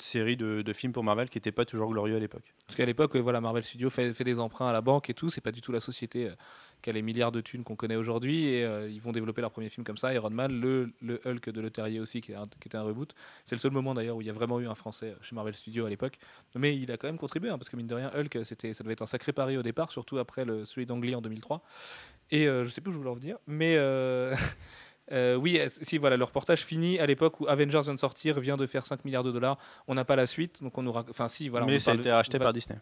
[SPEAKER 3] série de, films pour Marvel qui n'était pas toujours glorieux à l'époque.
[SPEAKER 1] Parce qu'à l'époque, voilà, Marvel Studios fait, fait des emprunts à la banque et tout. C'est pas du tout la société euh, qui a les milliards de thunes qu'on connaît aujourd'hui. Et euh, ils vont développer leur premier film comme ça. Iron Man, le, le Hulk de Le Terrier aussi, qui, est un- qui était un reboot. C'est le seul moment d'ailleurs où il y a vraiment eu un Français chez Marvel Studios à l'époque. Mais il a quand même contribué, hein, parce que mine de rien, Hulk, c'était, ça devait être un sacré pari au départ, surtout après le, celui d'Angly en 2003. Et euh, je sais plus où je voulais en venir, mais. euh, [LAUGHS] euh, oui, si voilà, le reportage finit à l'époque où Avengers vient de sortir, vient de faire 5 milliards de dollars. On n'a pas la suite, donc on aura. Enfin, si, voilà.
[SPEAKER 3] Mais ça a été racheté par Disney.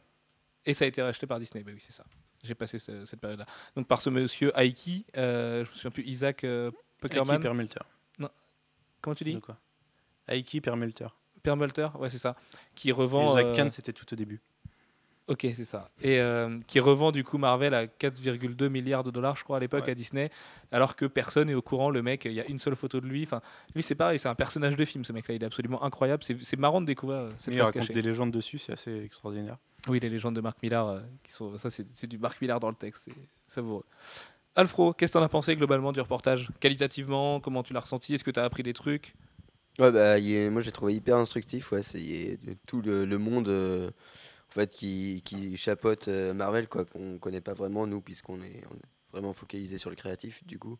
[SPEAKER 1] et ça a été racheté par Disney, bah oui, c'est ça. J'ai passé ce- cette période-là. Donc par ce monsieur Aiki, euh, je me souviens plus, Isaac euh,
[SPEAKER 3] Aiki
[SPEAKER 1] Puckerman.
[SPEAKER 3] Perlmutter.
[SPEAKER 1] Comment tu dis?
[SPEAKER 3] De quoi? Aiki Perlmutter.
[SPEAKER 1] Perlmutter, ouais, c'est ça. Qui revend.
[SPEAKER 3] Isaac
[SPEAKER 1] euh,
[SPEAKER 3] Kahn, c'était tout au début.
[SPEAKER 1] Ok, c'est ça. Et euh, qui revend du coup Marvel à 4,2 milliards de dollars, je crois, à l'époque
[SPEAKER 3] Ouais.
[SPEAKER 1] à Disney, alors que personne n'est au courant. Le mec, il y a une seule photo de lui. Enfin, lui, c'est pareil, c'est un personnage de film, ce mec-là. Il est absolument incroyable. C'est marrant de découvrir euh, cette
[SPEAKER 3] Il raconte
[SPEAKER 1] cachée.
[SPEAKER 3] des légendes dessus, c'est assez extraordinaire.
[SPEAKER 1] Oui, les légendes de Marc Millar, euh, qui sont, ça c'est du Marc Millar dans le texte, c'est savoureux. Alfro, qu'est-ce que t'en as pensé globalement du reportage? Qualitativement, comment tu l'as ressenti? Est-ce que tu as appris des trucs?
[SPEAKER 2] Ouais, bah, est- moi j'ai trouvé hyper instructif. Ouais, c'est tout le, monde euh, en fait qui, qui chapeaute euh, Marvel qu'on connaît pas vraiment nous puisqu'on est, vraiment focalisé sur le créatif du coup.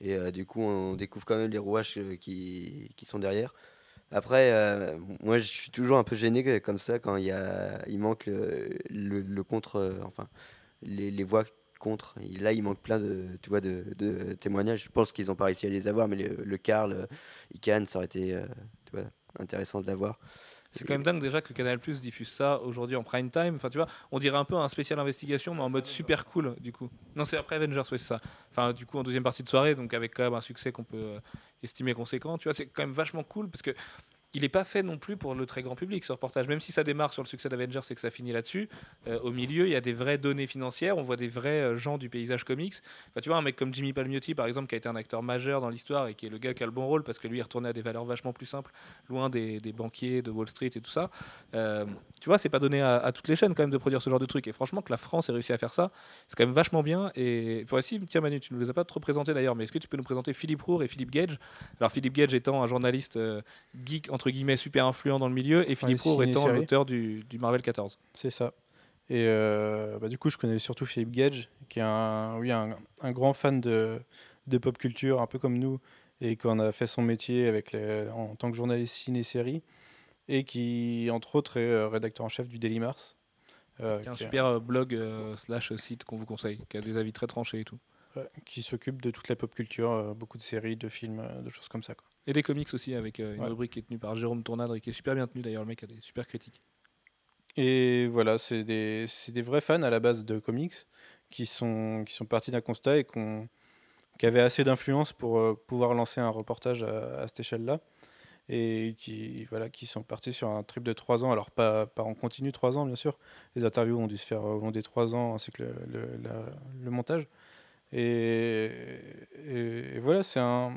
[SPEAKER 2] Et euh, du coup on découvre quand même les rouages qui sont derrière. Après, euh, moi je suis toujours un peu gêné comme ça quand il y a, il manque le, contre, euh, enfin les, voix contre. Là il manque plein de, tu vois, de, témoignages. Je pense qu'ils ont pas réussi à les avoir, mais le, le Karl, euh, Ican, ça aurait été intéressant de l'avoir.
[SPEAKER 1] C'est quand même dingue déjà que Canal Plus diffuse ça aujourd'hui en prime time. Enfin, tu vois, on dirait un peu un spécial investigation, mais en mode super cool, du coup. Non, c'est après Avengers, oui, c'est ça. Enfin, du coup, en deuxième partie de soirée, donc avec quand même un succès qu'on peut euh, estimer conséquent. Tu vois, c'est quand même vachement cool parce que il n'est pas fait non plus pour le très grand public ce reportage. Même si ça démarre sur le succès d'Avengers et que ça finit là-dessus, euh, au milieu, il y a des vraies données financières. On voit des vrais euh, gens du paysage comics. Enfin, tu vois, un mec comme Jimmy Palmiotti, par exemple, qui a été un acteur majeur dans l'histoire et qui est le gars qui a le bon rôle parce que lui, il retournait à des valeurs vachement plus simples, loin des, banquiers de Wall Street et tout ça. Euh, tu vois, c'est pas donné à, toutes les chaînes quand même de produire ce genre de truc. Et franchement, que la France ait réussi à faire ça, c'est quand même vachement bien. Et voici, tiens Manu, tu ne nous les as pas trop présentés d'ailleurs, mais est-ce que tu peux nous présenter Philippe Roure et Philippe Gage? Alors Philippe Gage étant un journaliste geek entre guillemets super influent dans le milieu, et Philippe Roure étant l'auteur du, du Marvel 14.
[SPEAKER 3] C'est ça. Et euh, bah, du coup, je connais surtout Philippe Gage, qui est un, oui, un, un grand fan de, de pop culture, un peu comme nous, et qu'on a fait son métier avec les- en tant que journaliste ciné-série, et qui, entre autres, est euh, rédacteur en chef du Daily Mars. euh,
[SPEAKER 1] Qui est un
[SPEAKER 3] qui,
[SPEAKER 1] super blog euh, slash site qu'on vous conseille, qui a des avis très tranchés et tout.
[SPEAKER 3] ouais, qui s'occupe de toute la pop culture, beaucoup de séries, de films, de choses comme ça. quoi.
[SPEAKER 1] Et des comics aussi, avec euh, une
[SPEAKER 3] Ouais.
[SPEAKER 1] rubrique qui est tenue par Jérôme Tournadre et qui est super bien tenue d'ailleurs. Le mec a des super critiques.
[SPEAKER 3] Et voilà, c'est des, des vrais fans à la base de comics qui sont, qui sont partis d'un constat et qu'on- qui avaient assez d'influence pour euh, pouvoir lancer un reportage à, à cette échelle-là. Et qui, voilà, qui sont partis sur un trip de trois ans. Alors, pas, pas en continu trois ans, bien sûr. Les interviews ont dû se faire au long des trois ans, ainsi que le, le- la- le montage. Et, et- et voilà, c'est un.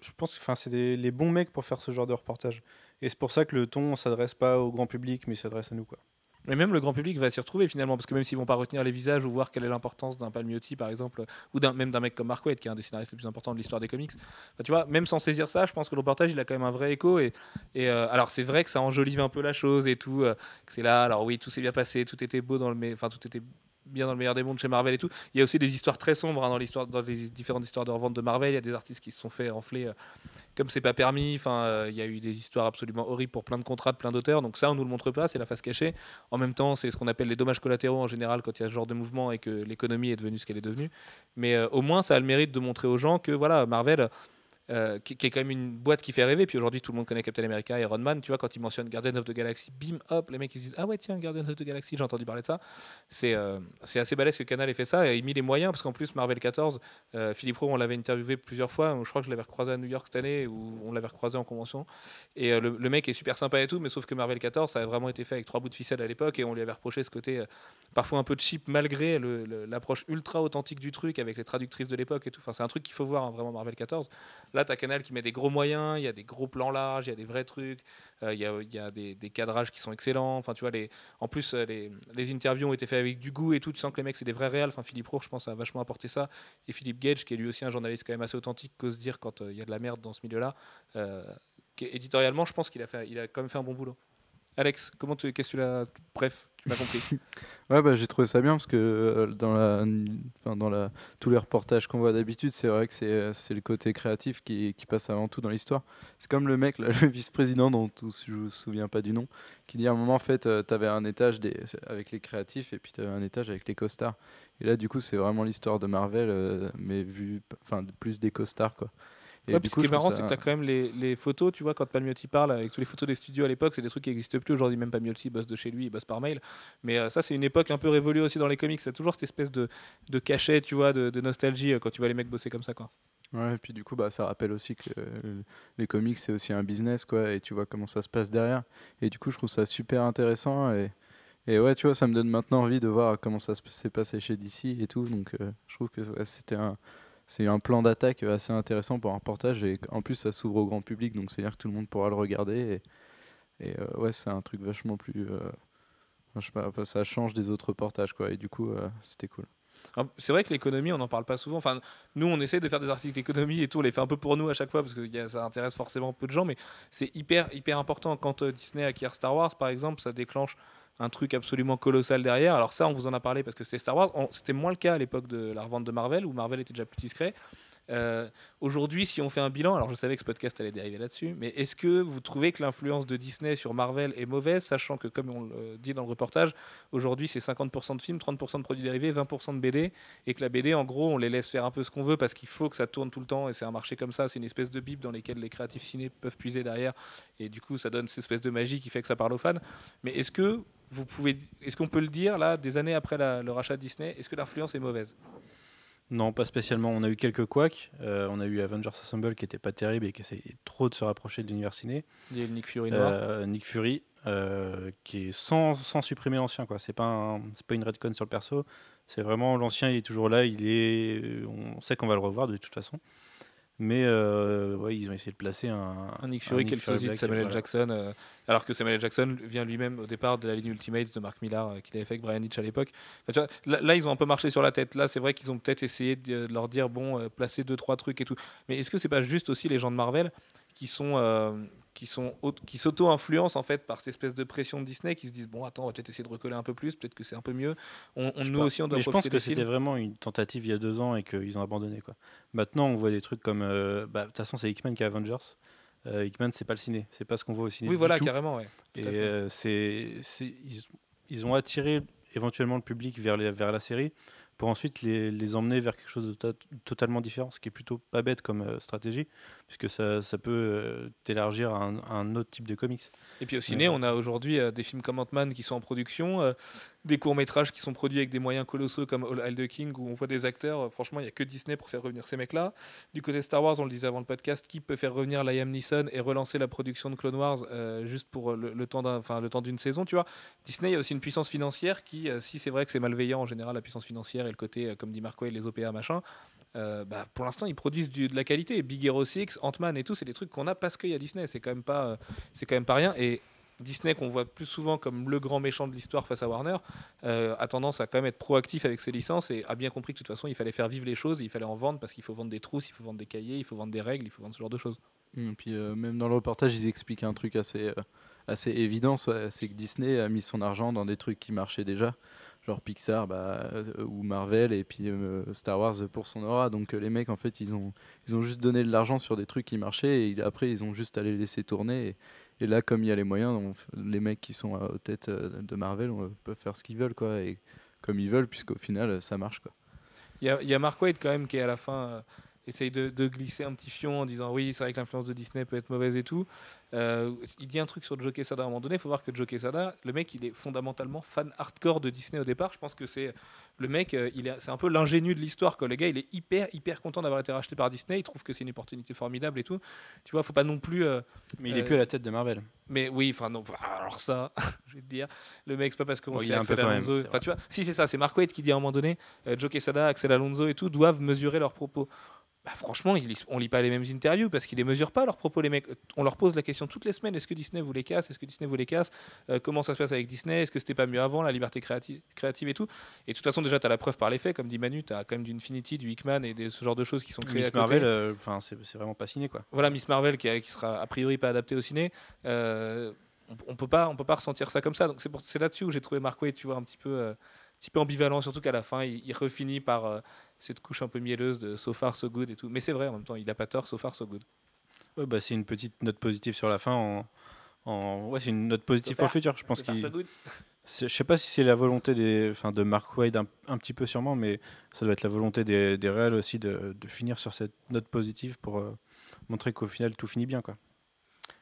[SPEAKER 3] Je pense que c'est les bons mecs pour faire ce genre de reportage. Et c'est pour ça que le ton s'adresse pas au grand public, mais s'adresse à nous. Quoi.
[SPEAKER 1] Mais même le grand public va s'y retrouver finalement, parce que même s'ils vont pas retenir les visages ou voir quelle est l'importance d'un Palmiotti par exemple, ou même d'un mec comme Mark qui est un des scénaristes les plus importants de l'histoire des comics, Enfin, tu vois, même sans saisir ça, je pense que le reportage il a quand même un vrai écho. Et, euh, alors c'est vrai que ça enjolive un peu la chose et tout, euh, que c'est là, alors oui, tout s'est bien passé, tout était beau dans le, enfin tout était bien dans le meilleur des mondes chez Marvel et tout. Il y a aussi des histoires très sombres hein, dans l'histoire, dans les différentes histoires de revente de Marvel. Il y a des artistes qui se sont fait enfler euh, comme c'est pas permis. Enfin, euh, il y a eu des histoires absolument horribles pour plein de contrats de plein d'auteurs. Donc ça, on nous le montre pas, c'est la face cachée. En même temps, c'est ce qu'on appelle les dommages collatéraux en général quand il y a ce genre de mouvement et que l'économie est devenue ce qu'elle est devenue. Mais euh, au moins, ça a le mérite de montrer aux gens que voilà, Marvel. Euh, qui, est quand même une boîte qui fait rêver. Puis aujourd'hui, tout le monde connaît Captain America, Iron Man. Tu vois, quand ils mentionnent Guardians of the Galaxy, bim, hop, les mecs ils se disent Ah ouais, tiens, Guardians of the Galaxy, j'ai entendu parler de ça. C'est euh, c'est assez balèze que Canal ait fait ça et ait mis les moyens parce qu'en plus, Marvel 14, euh, Philippe Rowe, on l'avait interviewé plusieurs fois. Je crois que je l'avais recroisé à New York cette année ou on l'avait recroisé en convention. Et le, mec est super sympa et tout, mais sauf que Marvel 14, ça a vraiment été fait avec trois bouts de ficelle à l'époque et on lui avait reproché ce côté parfois un peu cheap malgré l'approche ultra authentique du truc avec les traductrices de l'époque et tout. Enfin, c'est un truc qu'il faut voir hein, vraiment Marvel 14. Là, tu as Canal qui met des gros moyens, il y a des gros plans larges, il y a des vrais trucs, euh, il y a, des, cadrages qui sont excellents. Enfin, tu vois, les, en plus, euh, les, interviews ont été faites avec du goût et tout. Tu sens que les mecs, c'est des vrais réels. Enfin, Philippe Roux, je pense, a vachement apporté ça. Et Philippe Gage, qui est lui aussi un journaliste quand même assez authentique, qu'ose dire quand euh, il y a de la merde dans ce milieu-là. Éditorialement, je pense qu'il a, a quand même fait un bon boulot. Alex, comment tu, qu'est-ce que tu l'as. Bref, tu m'as compris. [LAUGHS]
[SPEAKER 4] Ouais, bah, j'ai trouvé ça bien parce que euh, dans, la, enfin, dans la, tous les reportages qu'on voit d'habitude, c'est vrai que c'est, euh, c'est le côté créatif qui, qui passe avant tout dans l'histoire. C'est comme le mec, [LAUGHS] le vice-président dont je me souviens pas du nom, qui dit à un moment, en fait, tu avais un étage des, avec les créatifs et puis tu avais un étage avec les costards. Et là, du coup, c'est vraiment l'histoire de Marvel, euh, mais vu enfin, plus des costards. Quoi. Et
[SPEAKER 1] Ouais,
[SPEAKER 4] du
[SPEAKER 1] puis ce qui est marrant,
[SPEAKER 4] ça-
[SPEAKER 1] c'est que tu as quand même les, les photos, tu vois, quand Palmiotti parle, avec toutes les photos des studios à l'époque, c'est des trucs qui n'existent plus aujourd'hui. Même Palmiotti bosse de chez lui, il bosse par mail. Mais euh, ça, c'est une époque un peu révolue aussi dans les comics. C'est toujours cette espèce de, de cachet, tu vois, de, de nostalgie euh, quand tu vois les mecs bosser comme ça, quoi.
[SPEAKER 4] Ouais, et puis du coup, bah, ça rappelle aussi que euh, les comics, c'est aussi un business, quoi, et tu vois comment ça se passe derrière. Et du coup, je trouve ça super intéressant. Et, et ouais, tu vois, ça me donne maintenant envie de voir comment ça se- s'est passé chez DC et tout. Donc, euh, je trouve que ouais, c'était un, c'est un plan d'attaque assez intéressant pour un reportage. Et en plus, ça s'ouvre au grand public, donc c'est-à-dire que tout le monde pourra le regarder. Et, euh, ouais, c'est un truc vachement plus. euh, je sais pas, ça change des autres reportages, quoi. Et du coup, euh, c'était cool.
[SPEAKER 1] Alors, C'est vrai que l'économie, on n'en parle pas souvent. Enfin, nous, on essaie de faire des articles d'économie et tout. On les fait un peu pour nous à chaque fois parce que ça intéresse forcément peu de gens. Mais c'est hyper, hyper important. Quand euh, Disney acquiert Star Wars, par exemple, ça déclenche un truc absolument colossal derrière. Alors ça, on vous en a parlé parce que c'était Star Wars. C'était moins le cas à l'époque de la revente de Marvel où Marvel était déjà plus discret. Euh, Aujourd'hui, si on fait un bilan, alors je savais que ce podcast allait dériver là-dessus, mais est-ce que vous trouvez que l'influence de Disney sur Marvel est mauvaise, sachant que, comme on le dit dans le reportage, aujourd'hui c'est 50% de films, 30% de produits dérivés, 20% de BD, et que la BD, en gros, on les laisse faire un peu ce qu'on veut parce qu'il faut que ça tourne tout le temps, et c'est un marché comme ça, c'est une espèce de bible dans lesquelles les créatifs ciné peuvent puiser derrière, et du coup ça donne cette espèce de magie qui fait que ça parle aux fans. Mais est-ce que vous pouvez, est-ce qu'on peut le dire là, des années après le rachat de Disney, est-ce que l'influence est mauvaise?
[SPEAKER 3] Non, pas spécialement. On a eu quelques couacs. Euh, on a eu Avengers Assemble qui était pas terrible et qui essayait trop de se rapprocher de l'univers ciné.
[SPEAKER 1] Il y a Nick Fury noir.
[SPEAKER 3] Euh, Nick Fury, euh, qui est sans, sans supprimer l'ancien. quoi. C'est pas, un- pas une redcon sur le perso. C'est vraiment l'ancien, il est toujours là. Il est, on sait qu'on va le revoir de toute façon. Mais euh, ouais, ils ont essayé de placer un,
[SPEAKER 1] Un Nick Fury,
[SPEAKER 3] Nick
[SPEAKER 1] quel
[SPEAKER 3] Fury
[SPEAKER 1] sosie de Samuel L. Jackson, euh, alors que Samuel L. Jackson vient lui-même au départ de la ligne Ultimates de Mark Millar euh, qu'il avait fait avec Brian Hitch à l'époque. Enfin, là, là, ils ont un peu marché sur la tête. Là, c'est vrai qu'ils ont peut-être essayé de, de leur dire bon, euh, placer deux trois trucs et tout. Mais est-ce que c'est pas juste aussi les gens de Marvel qui sont euh, qui sont qui s'auto-influencent en fait par cette espèce de pression de Disney, qui se disent bon, attends, on va peut-être essayer de recoller un peu plus, peut-être que c'est un peu mieux. On, nous
[SPEAKER 3] pas.
[SPEAKER 1] aussi, on doit
[SPEAKER 3] Mais je pense que c'était vraiment une tentative il y a deux ans et qu'ils ont abandonné. Quoi. Maintenant, on voit des trucs comme. euh, bah, De toute façon, c'est Hickman qui est Avengers. Euh, Hickman, c'est pas le ciné. C'est pas ce qu'on voit au ciné.
[SPEAKER 1] Oui,
[SPEAKER 3] du
[SPEAKER 1] voilà,
[SPEAKER 3] tout.
[SPEAKER 1] carrément, ouais. Tout
[SPEAKER 3] Et euh, c'est, c'est- ils, ils ont attiré éventuellement le public vers, les- vers la série pour ensuite les, les emmener vers quelque chose de to- totalement différent, ce qui est plutôt pas bête comme euh, stratégie, puisque ça, ça peut euh, t'élargir à un, à un autre type de comics.
[SPEAKER 1] Et puis au ciné,
[SPEAKER 3] Ouais.
[SPEAKER 1] on a aujourd'hui euh, des films comme Ant-Man qui sont en production, euh, des courts-métrages qui sont produits avec des moyens colossaux comme All the King, où on voit des acteurs. euh, franchement, il n'y a que Disney pour faire revenir ces mecs-là. Du côté Star Wars, on le disait avant le podcast, qui peut faire revenir Liam Neeson et relancer la production de Clone Wars euh, juste pour euh, le, le temps d'une saison, tu vois Disney, il y a aussi une puissance financière qui, si c'est vrai que c'est malveillant en général, la puissance financière et le côté, comme dit Marco, et les OPA, machin, bah, pour l'instant, ils produisent du- de la qualité. Big Hero 6, Ant-Man et tout, c'est des trucs qu'on a parce qu'il y a Disney. C'est quand même pas, c'est quand même pas rien. Et Disney, qu'on voit plus souvent comme le grand méchant de l'histoire face à Warner, euh, a tendance à quand même être proactif avec ses licences et a bien compris que de toute façon, il fallait faire vivre les choses, il fallait en vendre parce qu'il faut vendre des trousses, il faut vendre des cahiers, il faut vendre des règles, il faut vendre ce genre de choses.
[SPEAKER 4] Et puis euh, même dans le reportage, ils expliquent un truc assez, euh, assez évident, c'est que Disney a mis son argent dans des trucs qui marchaient déjà. genre Pixar bah, ou Marvel et puis Star Wars pour son aura. Donc les mecs en fait ils ont ils ont juste donné de l'argent sur des trucs qui marchaient et après ils ont juste à les laisser tourner. Et, là comme il y a les moyens, les mecs qui sont aux têtes euh, de Marvel peuvent faire ce qu'ils veulent quoi et comme ils veulent puisqu'au final ça marche quoi.
[SPEAKER 1] Il y, a, Mark Waid quand même qui à la fin euh, essaye de, de glisser un petit fion en disant oui c'est vrai que l'influence de Disney peut être mauvaise et tout. Euh, il dit un truc sur Joe Quesada à un moment donné. Il faut voir que Joe Quesada, le mec, il est fondamentalement fan hardcore de Disney au départ. Je pense que c'est le mec, euh, il c'est un peu l'ingénu de l'histoire. Le gars, il est hyper hyper content d'avoir été racheté par Disney. Il trouve que c'est une opportunité formidable et tout. Tu vois, faut pas non plus. euh,
[SPEAKER 3] Mais il est plus à la tête de Marvel.
[SPEAKER 1] mais oui, enfin non. Alors ça, [LAUGHS] je vais te dire, le mec, c'est pas parce qu'on
[SPEAKER 3] Bon,
[SPEAKER 1] sait Axel Alonso.
[SPEAKER 3] c'est
[SPEAKER 1] Enfin, tu vois, si c'est ça, c'est Mark Waid qui dit à un moment donné, euh, Joe Quesada, Axel Alonso et tout doivent mesurer leurs propos. Bah, franchement, ils, on lit pas les mêmes interviews parce qu'ils les mesurent pas leurs propos. Les mecs, on leur pose la question toutes les semaines est-ce que Disney vous les casse? Est-ce que Disney vous les casse? Euh, Comment ça se passe avec Disney? Est-ce que c'était pas mieux avant la liberté créative, créative et tout? Et de toute façon, déjà, tu as la preuve par les faits, comme dit Manu, tu as quand même du Infinity, du Hickman et des, ce genre de choses qui sont créées à
[SPEAKER 3] Miss
[SPEAKER 1] côté.
[SPEAKER 3] Marvel, euh, enfin c'est c'est vraiment pas ciné quoi.
[SPEAKER 1] Voilà Miss Marvel qui, a- qui sera a priori pas adapté au ciné. Euh, on, on peut pas, on peut pas ressentir ça comme ça. Donc c'est là-dessus où j'ai trouvé Mark Waid, tu vois, un petit peu, un petit peu ambivalent, surtout qu'à la fin il, il refinit par cette couche un peu mielleuse de so far so good et tout. Mais c'est vrai en même temps, il a pas tort, so far so good.
[SPEAKER 3] Ouais, bah, c'est une petite note positive sur la fin. En, en- Ouais, c'est une note positive
[SPEAKER 1] So
[SPEAKER 3] pour le futur. Je pense
[SPEAKER 1] So
[SPEAKER 3] qu'il.
[SPEAKER 1] so [LAUGHS]
[SPEAKER 3] Je sais pas si c'est la volonté des, enfin, de Mark Wade un, un petit peu sûrement, mais ça doit être la volonté des, des réels aussi de, de finir sur cette note positive pour euh, montrer qu'au final tout finit bien quoi.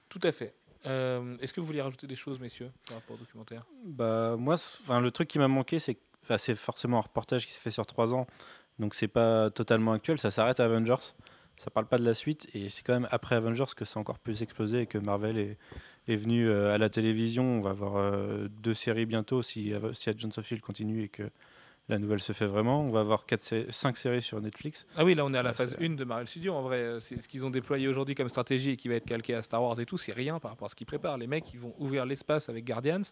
[SPEAKER 1] Tout à fait. Euh, Est-ce que vous voulez rajouter des choses, messieurs, par rapport au documentaire?
[SPEAKER 3] Bah moi, le truc qui m'a manqué, c'est, c'est forcément un reportage qui s'est fait sur trois ans, donc c'est pas totalement actuel. Ça s'arrête à Avengers. Ça parle pas de la suite et c'est quand même après Avengers que c'est encore plus explosé et que Marvel est, est venu euh, à la télévision. On va avoir euh, deux séries bientôt si, si of Shield continue et que la nouvelle se fait vraiment. On va avoir quatre, sé- cinq séries sur Netflix.
[SPEAKER 1] Ah oui, là on est à la
[SPEAKER 3] Ouais,
[SPEAKER 1] phase
[SPEAKER 3] c'est-
[SPEAKER 1] 1 de Marvel Studios. En vrai, euh, c'est ce qu'ils ont déployé aujourd'hui comme stratégie et qui va être calqué à Star Wars et tout, c'est rien par rapport à ce qu'ils préparent. Les mecs, ils vont ouvrir l'espace avec Guardians,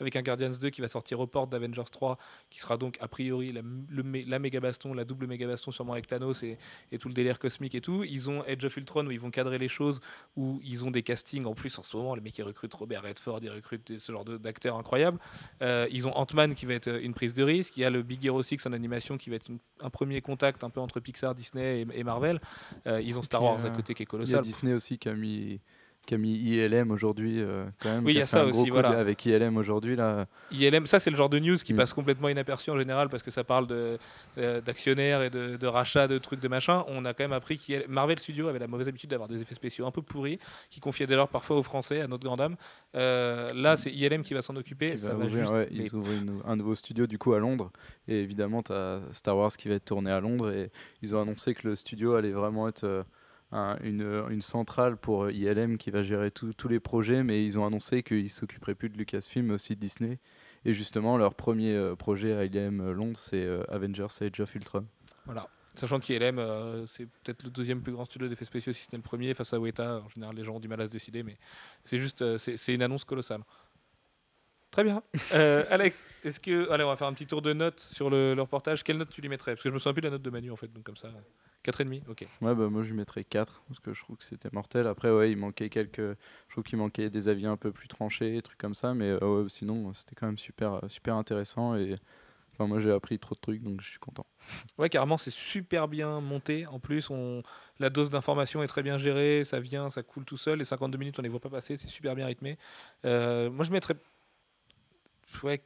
[SPEAKER 1] avec un Guardians 2 qui va sortir aux portes d'Avengers 3, qui sera donc a priori la, le mé- la méga baston, la double méga baston sûrement avec Thanos et, et tout le délire cosmique et tout. Ils ont Edge of Ultron où ils vont cadrer les choses, où ils ont des castings en plus en ce moment. Les mecs, ils recrutent Robert Redford, ils recrutent ce genre d'acteurs incroyables. Euh, ils ont Ant-Man qui va être euh, une prise de risque. Il y a le Big Hero 6 en animation qui va être une- un premier contact un peu entre Pixar, Disney et, et Marvel. Euh, ils ont Star Wars à
[SPEAKER 4] euh,
[SPEAKER 1] côté qui est
[SPEAKER 4] Il y a
[SPEAKER 1] colossal.
[SPEAKER 4] Disney aussi qui a mis qui a mis ILM aujourd'hui euh, quand même.
[SPEAKER 1] Oui, il y a ça aussi, voilà.
[SPEAKER 4] avec ILM aujourd'hui là.
[SPEAKER 1] ILM, ça c'est le genre de news qui
[SPEAKER 4] Mm.
[SPEAKER 1] passe complètement inaperçu en général parce que ça parle de, euh, d'actionnaires et de, de rachats de trucs de machin. On a quand même appris que Marvel Studios avait la mauvaise habitude d'avoir des effets spéciaux un peu pourris qui confiaient dès lors parfois aux Français, à notre grande dame. Euh, là, c'est ILM qui va s'en occuper.
[SPEAKER 4] qui
[SPEAKER 1] ça
[SPEAKER 4] va
[SPEAKER 1] va
[SPEAKER 4] ouvrir,
[SPEAKER 1] juste-
[SPEAKER 4] ouais,
[SPEAKER 1] mais
[SPEAKER 4] ils ouvrent une- un nouveau studio du coup à Londres et évidemment tu as Star Wars qui va être tourné à Londres et ils ont annoncé que le studio allait vraiment être un- une, une centrale pour ILM qui va gérer tout- tous les projets mais ils ont annoncé qu'ils s'occuperaient plus de Lucasfilm mais aussi de Disney et justement leur premier euh, projet à ILM euh, Londres c'est euh, Avengers Age of Ultron.
[SPEAKER 1] Voilà. Sachant qu'ILM, euh, c'est peut-être le deuxième plus grand studio d'effets spéciaux, si ce n'est le premier, face à Weta. En général, les gens ont du mal à se décider, mais c'est juste, euh, c'est c'est une annonce colossale. Très bien. [LAUGHS] Euh, Alex, est-ce que. Allez, on va faire un petit tour de notes sur le, le reportage. Quelle note tu lui mettrais? Parce que je me souviens plus de la note de Manu, en fait, donc comme ça. 4,5 Ok.
[SPEAKER 4] Ouais, bah, moi je lui mettrais 4 parce que je trouve que c'était mortel. Après, ouais, il manquait quelques. Je trouve qu'il manquait des avis un peu plus tranchés, des trucs comme ça, mais euh, ouais, sinon c'était quand même super, euh, super intéressant et. Enfin, moi j'ai appris trop de trucs donc je suis content. [LAUGHS]
[SPEAKER 1] Ouais, carrément, c'est super bien monté. En plus, on... la dose d'information est très bien gérée. Ça vient, ça coule tout seul. Les 52 minutes, on les voit pas passer. C'est super bien rythmé. Euh, moi, je mettrais ouais,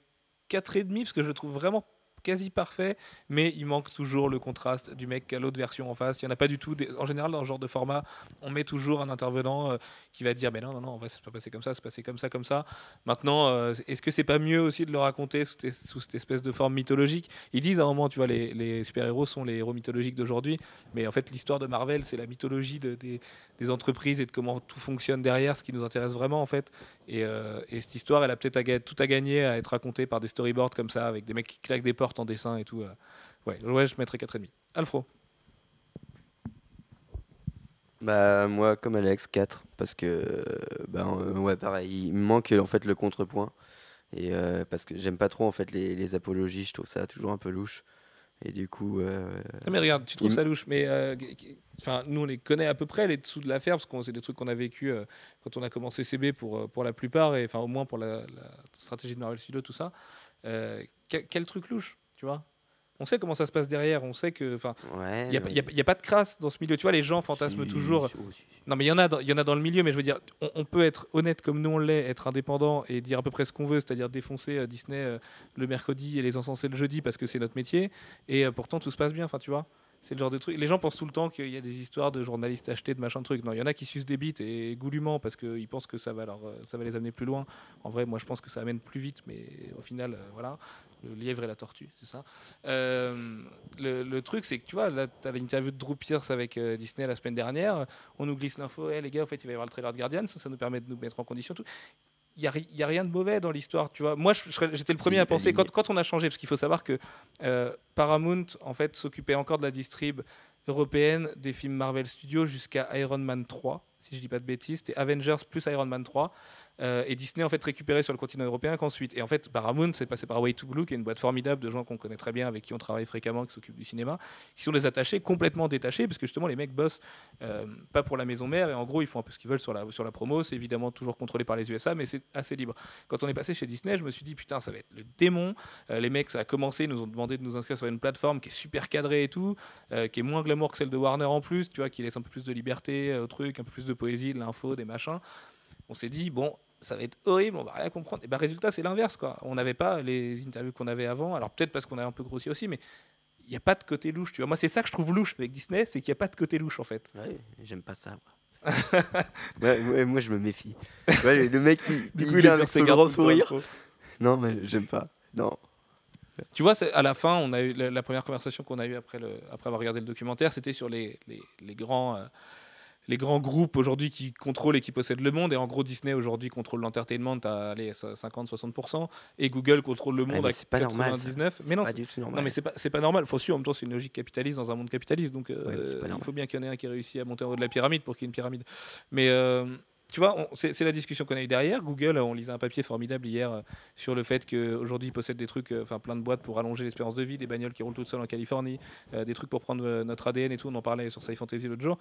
[SPEAKER 1] 4,5 parce que je le trouve vraiment quasi parfait, mais il manque toujours le contraste du mec a l'autre version en face. Il n'y en a pas du tout. En général, dans ce genre de format, on met toujours un intervenant euh, qui va dire, mais non, non, non, en vrai, c'est pas passé comme ça, c'est passé comme ça, comme ça. Maintenant, euh, est-ce que c'est pas mieux aussi de le raconter sous, cette espèce de forme mythologique? Ils disent à un moment, tu vois, les, super-héros sont les héros mythologiques d'aujourd'hui, mais en fait, l'histoire de Marvel, c'est la mythologie de- des, entreprises et de comment tout fonctionne derrière, ce qui nous intéresse vraiment, en fait. Et, euh, et cette histoire, elle a peut-être à tout à gagner à être racontée par des storyboards comme ça, avec des mecs qui claquent des portes en dessin et tout. euh. Ouais, ouais, je mettrais 4,5. Alfro
[SPEAKER 2] Bah moi comme Alex 4 parce que euh, bah, euh, ouais pareil il me manque en fait le contrepoint et euh, parce que j'aime pas trop en fait les, les apologies je trouve ça toujours un peu louche et du coup euh,
[SPEAKER 1] Ah, mais regarde, tu trouves ça louche, mais euh, enfin, nous on les connaît à peu près les dessous de l'affaire parce que c'est des trucs qu'on a vécu quand on a commencé CB pour, pour la plupart et enfin au moins pour la, la stratégie de Marvel Studios tout ça. Quel, quel truc louche, tu vois On sait comment ça se passe derrière, on sait que. Enfin,
[SPEAKER 2] Ouais.
[SPEAKER 1] il n'y a,
[SPEAKER 2] mais-
[SPEAKER 1] y a- y a pas de crasse dans ce milieu. Tu vois, les gens fantasment
[SPEAKER 2] Si,
[SPEAKER 1] toujours.
[SPEAKER 2] si, si, si.
[SPEAKER 1] Non, mais il y en a, dans- il y en a dans le milieu, mais je veux dire, on, on peut être honnête comme nous on l'est, être indépendant et dire à peu près ce qu'on veut, c'est-à-dire défoncer euh, Disney euh, le mercredi et les encenser le jeudi parce que c'est notre métier, et euh, pourtant tout se passe bien. Enfin, tu vois, c'est le genre de truc. Les gens pensent tout le temps qu'il y a des histoires de journalistes achetés, de machin de trucs. Non, il y en a qui sucent des bites et goulûment parce qu'ils pensent que ça va, leur, euh, ça va les amener plus loin. En vrai, moi je pense que ça amène plus vite, mais au final, euh, voilà, le lièvre et la tortue, c'est ça. Euh, le, truc, c'est que tu vois, là, tu as l'interview de Drew Pierce avec Disney la semaine dernière on nous glisse l'info, Eh, les gars, en fait, il va y avoir le trailer de Guardians, ça nous permet de nous mettre en condition. Tout. Il n'y a, y a rien de mauvais dans l'histoire, tu vois. Moi, j'étais le premier à penser, quand, quand on a changé, parce qu'il faut savoir que euh, Paramount, en fait, s'occupait encore de la distrib européenne des films Marvel Studios jusqu'à Iron Man 3, si je dis pas de bêtises. C'était Avengers plus Iron Man 3. Euh, et Disney, en fait, récupéré sur le continent européen qu'ensuite. Et en fait, Paramount, c'est passé par Way to Blue, qui est une boîte formidable de gens qu'on connaît très bien, avec qui on travaille fréquemment, qui s'occupent du cinéma, qui sont des attachés, complètement détachés, parce que justement, les mecs bossent euh, pas pour la maison mère, et en gros, ils font un peu ce qu'ils veulent sur la, sur la promo. C'est évidemment toujours contrôlé par les USA, mais c'est assez libre. Quand on est passé chez Disney, je me suis dit, putain, ça va être le démon. Euh, les mecs, ça a commencé, ils nous ont demandé de nous inscrire sur une plateforme qui est super cadrée et tout, qui est moins glamour que celle de Warner en plus, tu vois, qui laisse un peu plus de liberté au truc, un peu plus de poésie, de l'info, des machins. On s'est dit, bon, ça va être horrible, on va rien comprendre. Et ben résultat, c'est l'inverse, quoi. On n'avait pas les interviews qu'on avait avant. Alors peut-être parce qu'on a un peu grossi aussi, mais il n'y a pas de côté louche, tu vois. Moi, c'est ça que je trouve louche avec Disney, c'est qu'il n'y a pas de côté louche, en fait.
[SPEAKER 2] Ouais, j'aime pas ça. Moi, [LAUGHS] Ouais, ouais, moi, je me méfie. Le, mec qui,
[SPEAKER 1] Du coup, il sur ses
[SPEAKER 2] son
[SPEAKER 1] gardes
[SPEAKER 2] grand
[SPEAKER 1] tout le temps,
[SPEAKER 2] sourire.
[SPEAKER 1] le pauvre.
[SPEAKER 2] Non, mais j'aime pas. Non.
[SPEAKER 1] Tu vois, à la fin, on a eu la, la première conversation qu'on a eue après, le, après avoir regardé le documentaire, c'était sur les, les, les grands, euh, les grands groupes aujourd'hui qui contrôlent et qui possèdent le monde. Et en gros, Disney aujourd'hui contrôle l'entertainment à allez, 50-60%, et Google contrôle le
[SPEAKER 2] Ouais,
[SPEAKER 1] monde
[SPEAKER 2] mais
[SPEAKER 1] à
[SPEAKER 2] c'est pas normal, ça.
[SPEAKER 1] 99.
[SPEAKER 2] C'est
[SPEAKER 1] mais non,
[SPEAKER 2] pas
[SPEAKER 1] c'est-
[SPEAKER 2] du tout normal.
[SPEAKER 1] non, mais c'est pas, pas normal. Faut suivre, en même temps, c'est une logique capitaliste dans un monde capitaliste. Donc, euh,
[SPEAKER 2] Ouais,
[SPEAKER 1] il faut bien qu'il y en ait un qui réussit à monter en haut de la pyramide pour qu'il y ait une pyramide. Mais euh, tu vois, c'est la discussion qu'on a eu derrière. Google, on lisait un papier formidable hier euh, sur le fait qu'aujourd'hui, ils possèdent des trucs, euh, enfin plein de boîtes pour allonger l'espérance de vie, des bagnoles qui roulent toutes seules en Californie, euh, des trucs pour prendre euh, notre ADN et tout. On en parlait sur Sci Fantasy l'autre jour.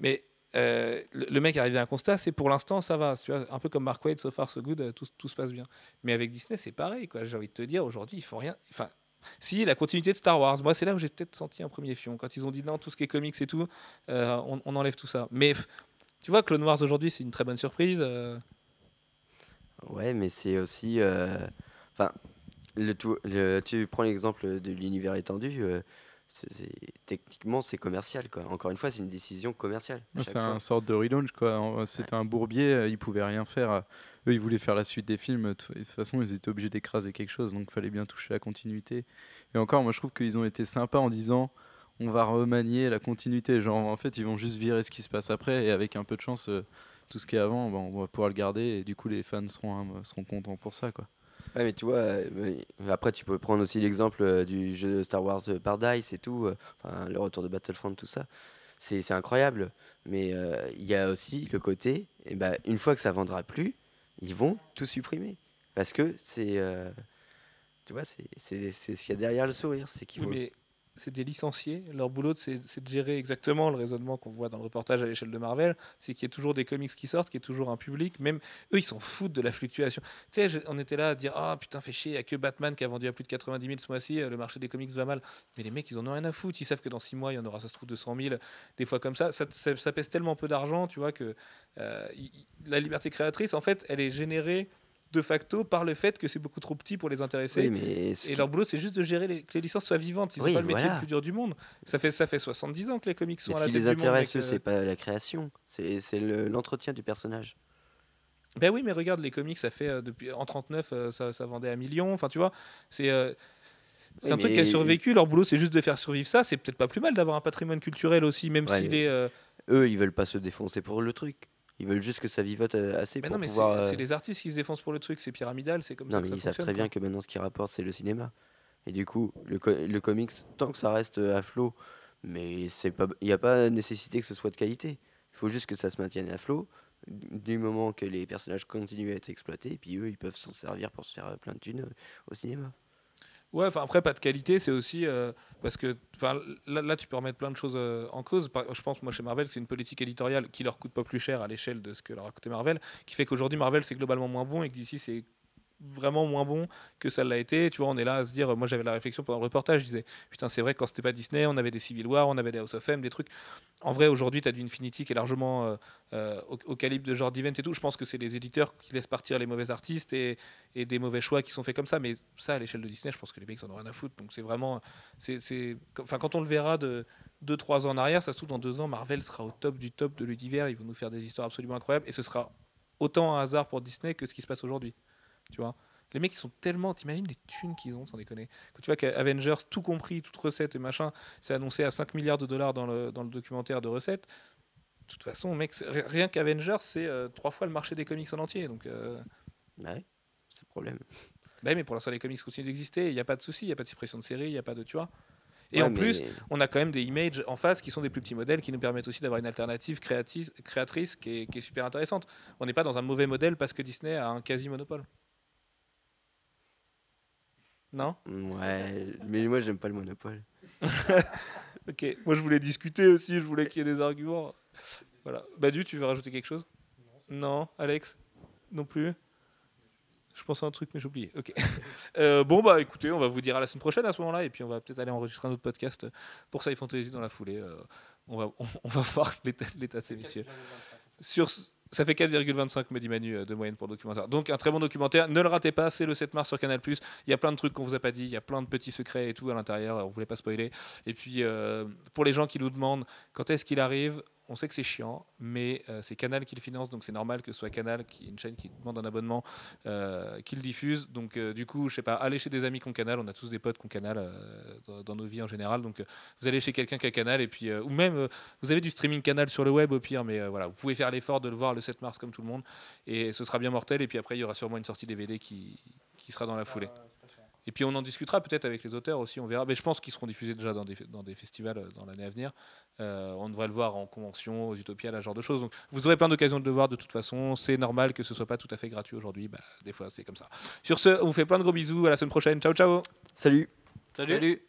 [SPEAKER 1] Mais euh, le, mec est arrivé à un constat, c'est pour l'instant ça va, tu un peu comme Mark Wade, so far so good, euh, tout, se passe bien. Mais avec Disney, c'est pareil, quoi. J'ai envie de te dire, aujourd'hui, ils font rien. Enfin, si la continuité de Star Wars, moi c'est là où j'ai peut-être senti un premier fion quand ils ont dit non, tout ce qui est comics et tout, euh, on, enlève tout ça. Mais tu vois, Clone Wars aujourd'hui, c'est une très bonne surprise. euh,
[SPEAKER 2] Ouais, mais c'est aussi. Enfin, le tout, tu prends l'exemple de l'univers étendu. Euh, techniquement, c'est commercial. Quoi. Encore une fois, c'est une décision commerciale.
[SPEAKER 4] C'est un sorte de relaunch. En- C'était un bourbier, euh, ils pouvaient rien faire. euh, Eux, ils voulaient faire la suite des films. De toute façon, ils étaient obligés d'écraser quelque chose, donc fallait bien toucher la continuité. Et encore, moi, je trouve qu'ils ont été sympas en disant, on va remanier la continuité. Genre, en fait, ils vont juste virer ce qui se passe après, et avec un peu de chance, euh, tout ce qui est avant, ben, on va pouvoir le garder, et du coup, les fans seront, hein, seront contents pour ça, quoi.
[SPEAKER 2] Ouais, mais tu vois, euh, après, tu peux prendre aussi l'exemple euh, du jeu Star Wars euh, Paradise et tout. euh, Enfin, le retour de Battlefront, tout ça. C'est incroyable. Mais il y a aussi le côté, et ben, une fois que ça vendra plus, ils vont tout supprimer. Parce que c'est. tu vois, c'est ce qu'il y a derrière le sourire. C'est qu'il
[SPEAKER 1] Oui,
[SPEAKER 2] faut.
[SPEAKER 1] mais c'est des licenciés. Leur boulot, c'est de gérer exactement le raisonnement qu'on voit dans le reportage à l'échelle de Marvel. C'est qu'il y ait toujours des comics qui sortent, qu'il y ait toujours un public. Même eux, ils s'en foutent de la fluctuation. Tu sais, on était là à dire Ah putain, fait chier, il n'y a que Batman qui a vendu à plus de 90 000 ce mois-ci, euh, le marché des comics va mal. Mais les mecs, ils en ont rien à foutre. Ils savent que dans 6 mois, il y en aura, ça se trouve, 200 000. Des fois comme ça. Ça, pèse tellement peu d'argent, tu vois, que euh, la liberté créatrice, en fait, elle est générée de facto par le fait que c'est beaucoup trop petit pour les intéresser.
[SPEAKER 2] Oui, mais ce
[SPEAKER 1] Et
[SPEAKER 2] qui-
[SPEAKER 1] leur boulot, c'est juste de gérer les, que les licences soient vivantes. Ils n'ont
[SPEAKER 2] Oui,
[SPEAKER 1] pas le métier
[SPEAKER 2] voilà.
[SPEAKER 1] le plus dur du monde. Ça fait, ça fait 70 ans que les comics sont
[SPEAKER 2] mais
[SPEAKER 1] à
[SPEAKER 2] ce
[SPEAKER 1] la
[SPEAKER 2] qui
[SPEAKER 1] tête
[SPEAKER 2] les
[SPEAKER 1] du monde.
[SPEAKER 2] intéresse, c'est pas la création, c'est c'est le- l'entretien du personnage.
[SPEAKER 1] Ben oui, mais regarde, les comics, ça fait euh, depuis en 39, euh, ça, ça vendait à millions. Enfin, tu vois, c'est euh, c'est
[SPEAKER 2] Oui,
[SPEAKER 1] un truc qui a survécu. Leur boulot, c'est juste de faire survivre ça. C'est peut-être pas plus mal d'avoir un patrimoine culturel aussi, même
[SPEAKER 2] Ouais,
[SPEAKER 1] s'il
[SPEAKER 2] mais-
[SPEAKER 1] est.
[SPEAKER 2] Eux, ils veulent pas se défoncer pour le truc. Ils veulent juste que ça vivote euh, assez
[SPEAKER 1] Mais
[SPEAKER 2] pour
[SPEAKER 1] non, mais c'est
[SPEAKER 2] pouvoir. euh,
[SPEAKER 1] c'est les artistes qui se défoncent pour le truc. C'est pyramidal, c'est comme ça
[SPEAKER 2] Non,
[SPEAKER 1] que
[SPEAKER 2] mais
[SPEAKER 1] ça
[SPEAKER 2] ils savent très bien que maintenant, ce qui rapporte, c'est le cinéma. Et du coup, le, co- le comics, tant que ça reste euh, à flot, mais c'est pas, il n'y a pas nécessité que ce soit de qualité. Il faut juste que ça se maintienne à flot, du moment que les personnages continuent à être exploités, et puis eux, ils peuvent s'en servir pour se faire plein de thunes au cinéma.
[SPEAKER 1] Ouais, enfin après, pas de qualité, c'est aussi euh, parce que là, là, tu peux remettre plein de choses euh, en cause. Je pense, moi, chez Marvel, c'est une politique éditoriale qui leur coûte pas plus cher à l'échelle de ce que leur a coûté Marvel, qui fait qu'aujourd'hui, Marvel, c'est globalement moins bon et que d'ici, c'est vraiment moins bon que ça l'a été. Tu vois, on est là à se dire, moi j'avais la réflexion pendant le reportage, je disais, putain, c'est vrai, quand c'était pas Disney, on avait des Civil War, on avait des House of M, des trucs. En vrai, aujourd'hui, tu as du Infinity qui est largement euh, euh, au, calibre de genre d'event et tout. Je pense que c'est les éditeurs qui laissent partir les mauvais artistes et, des mauvais choix qui sont faits comme ça. Mais ça, à l'échelle de Disney, je pense que les mecs en ont rien à foutre. Donc c'est vraiment. Enfin, quand on le verra de 2-3 ans en arrière, ça se trouve, dans 2 ans, Marvel sera au top du top de l'univers. Ils vont nous faire des histoires absolument incroyables. Et ce sera autant un hasard pour Disney que ce qui se passe aujourd'hui. Tu vois les mecs, ils sont tellement. T'imagines les thunes qu'ils ont, sans déconner. Quand tu vois qu'Avengers, tout compris, toute recette et machin, c'est annoncé à 5 milliards de dollars dans le, dans le documentaire de recettes. De toute façon, mec, rien qu'Avengers, c'est euh, trois fois le marché des comics en entier. Donc, euh,
[SPEAKER 2] Bah ouais, c'est le problème.
[SPEAKER 1] bah, mais pour l'instant, les comics continuent d'exister. Il n'y a pas de souci, il n'y a pas de suppression de série, il n'y a pas de. Tu vois Et
[SPEAKER 2] Ouais,
[SPEAKER 1] en
[SPEAKER 2] mais-
[SPEAKER 1] plus, on a quand même des images en face qui sont des plus petits modèles qui nous permettent aussi d'avoir une alternative créatrice, créatrice qui, est, qui est super intéressante. On n'est pas dans un mauvais modèle parce que Disney a un quasi-monopole. Non
[SPEAKER 2] Ouais, mais moi j'aime pas le monopole. [LAUGHS]
[SPEAKER 1] Ok, moi je voulais discuter aussi, je voulais qu'il y ait des arguments. Voilà. Badu, tu veux rajouter quelque chose? Non, Alex? Non plus? Je pense à un truc, mais j'ai oublié. Ok. [LAUGHS] Euh, bon, bah écoutez, on va vous dire à la semaine prochaine à ce moment-là, et puis on va peut-être aller enregistrer un autre podcast pour Sci Fantasy dans la foulée. Euh, on, va, on, on va [LAUGHS] voir l'état l'état de ces messieurs. Sur, ça fait 4,25, me dit Manu, euh, de moyenne pour le documentaire. Donc un très bon documentaire. Ne le ratez pas, c'est le 7 mars sur Canal+. Il y a plein de trucs qu'on vous a pas dit, il y a plein de petits secrets et tout à l'intérieur. On voulait pas spoiler. Et puis euh, pour les gens qui nous demandent quand est-ce qu'il arrive, on sait que c'est chiant, mais euh, c'est Canal qui le finance, donc c'est normal que ce soit Canal, qui est une chaîne qui demande un abonnement, qui le diffuse. Donc du coup, je sais pas, allez chez des amis qui ont Canal. On a tous des potes qui ont Canal dans, nos vies en général. Donc vous allez chez quelqu'un qui a Canal et puis ou même vous avez du streaming Canal sur le web au pire, mais voilà, vous pouvez faire l'effort de le voir 7 mars comme tout le monde et ce sera bien mortel. Et puis après, il y aura sûrement une sortie DVD qui, qui sera dans la foulée. Et puis on en discutera peut-être avec les auteurs aussi, on verra. Mais je pense qu'ils seront diffusés déjà dans des, dans des festivals euh, dans l'année à venir. Euh, on devrait le voir en convention, aux Utopias, ce genre de choses. Donc vous aurez plein d'occasions de le voir de toute façon. C'est normal que ce soit pas tout à fait gratuit aujourd'hui. Bah, des fois, c'est comme ça. Sur ce, on vous fait plein de gros bisous. À la semaine prochaine. Ciao, ciao.
[SPEAKER 2] Salut
[SPEAKER 3] Salut.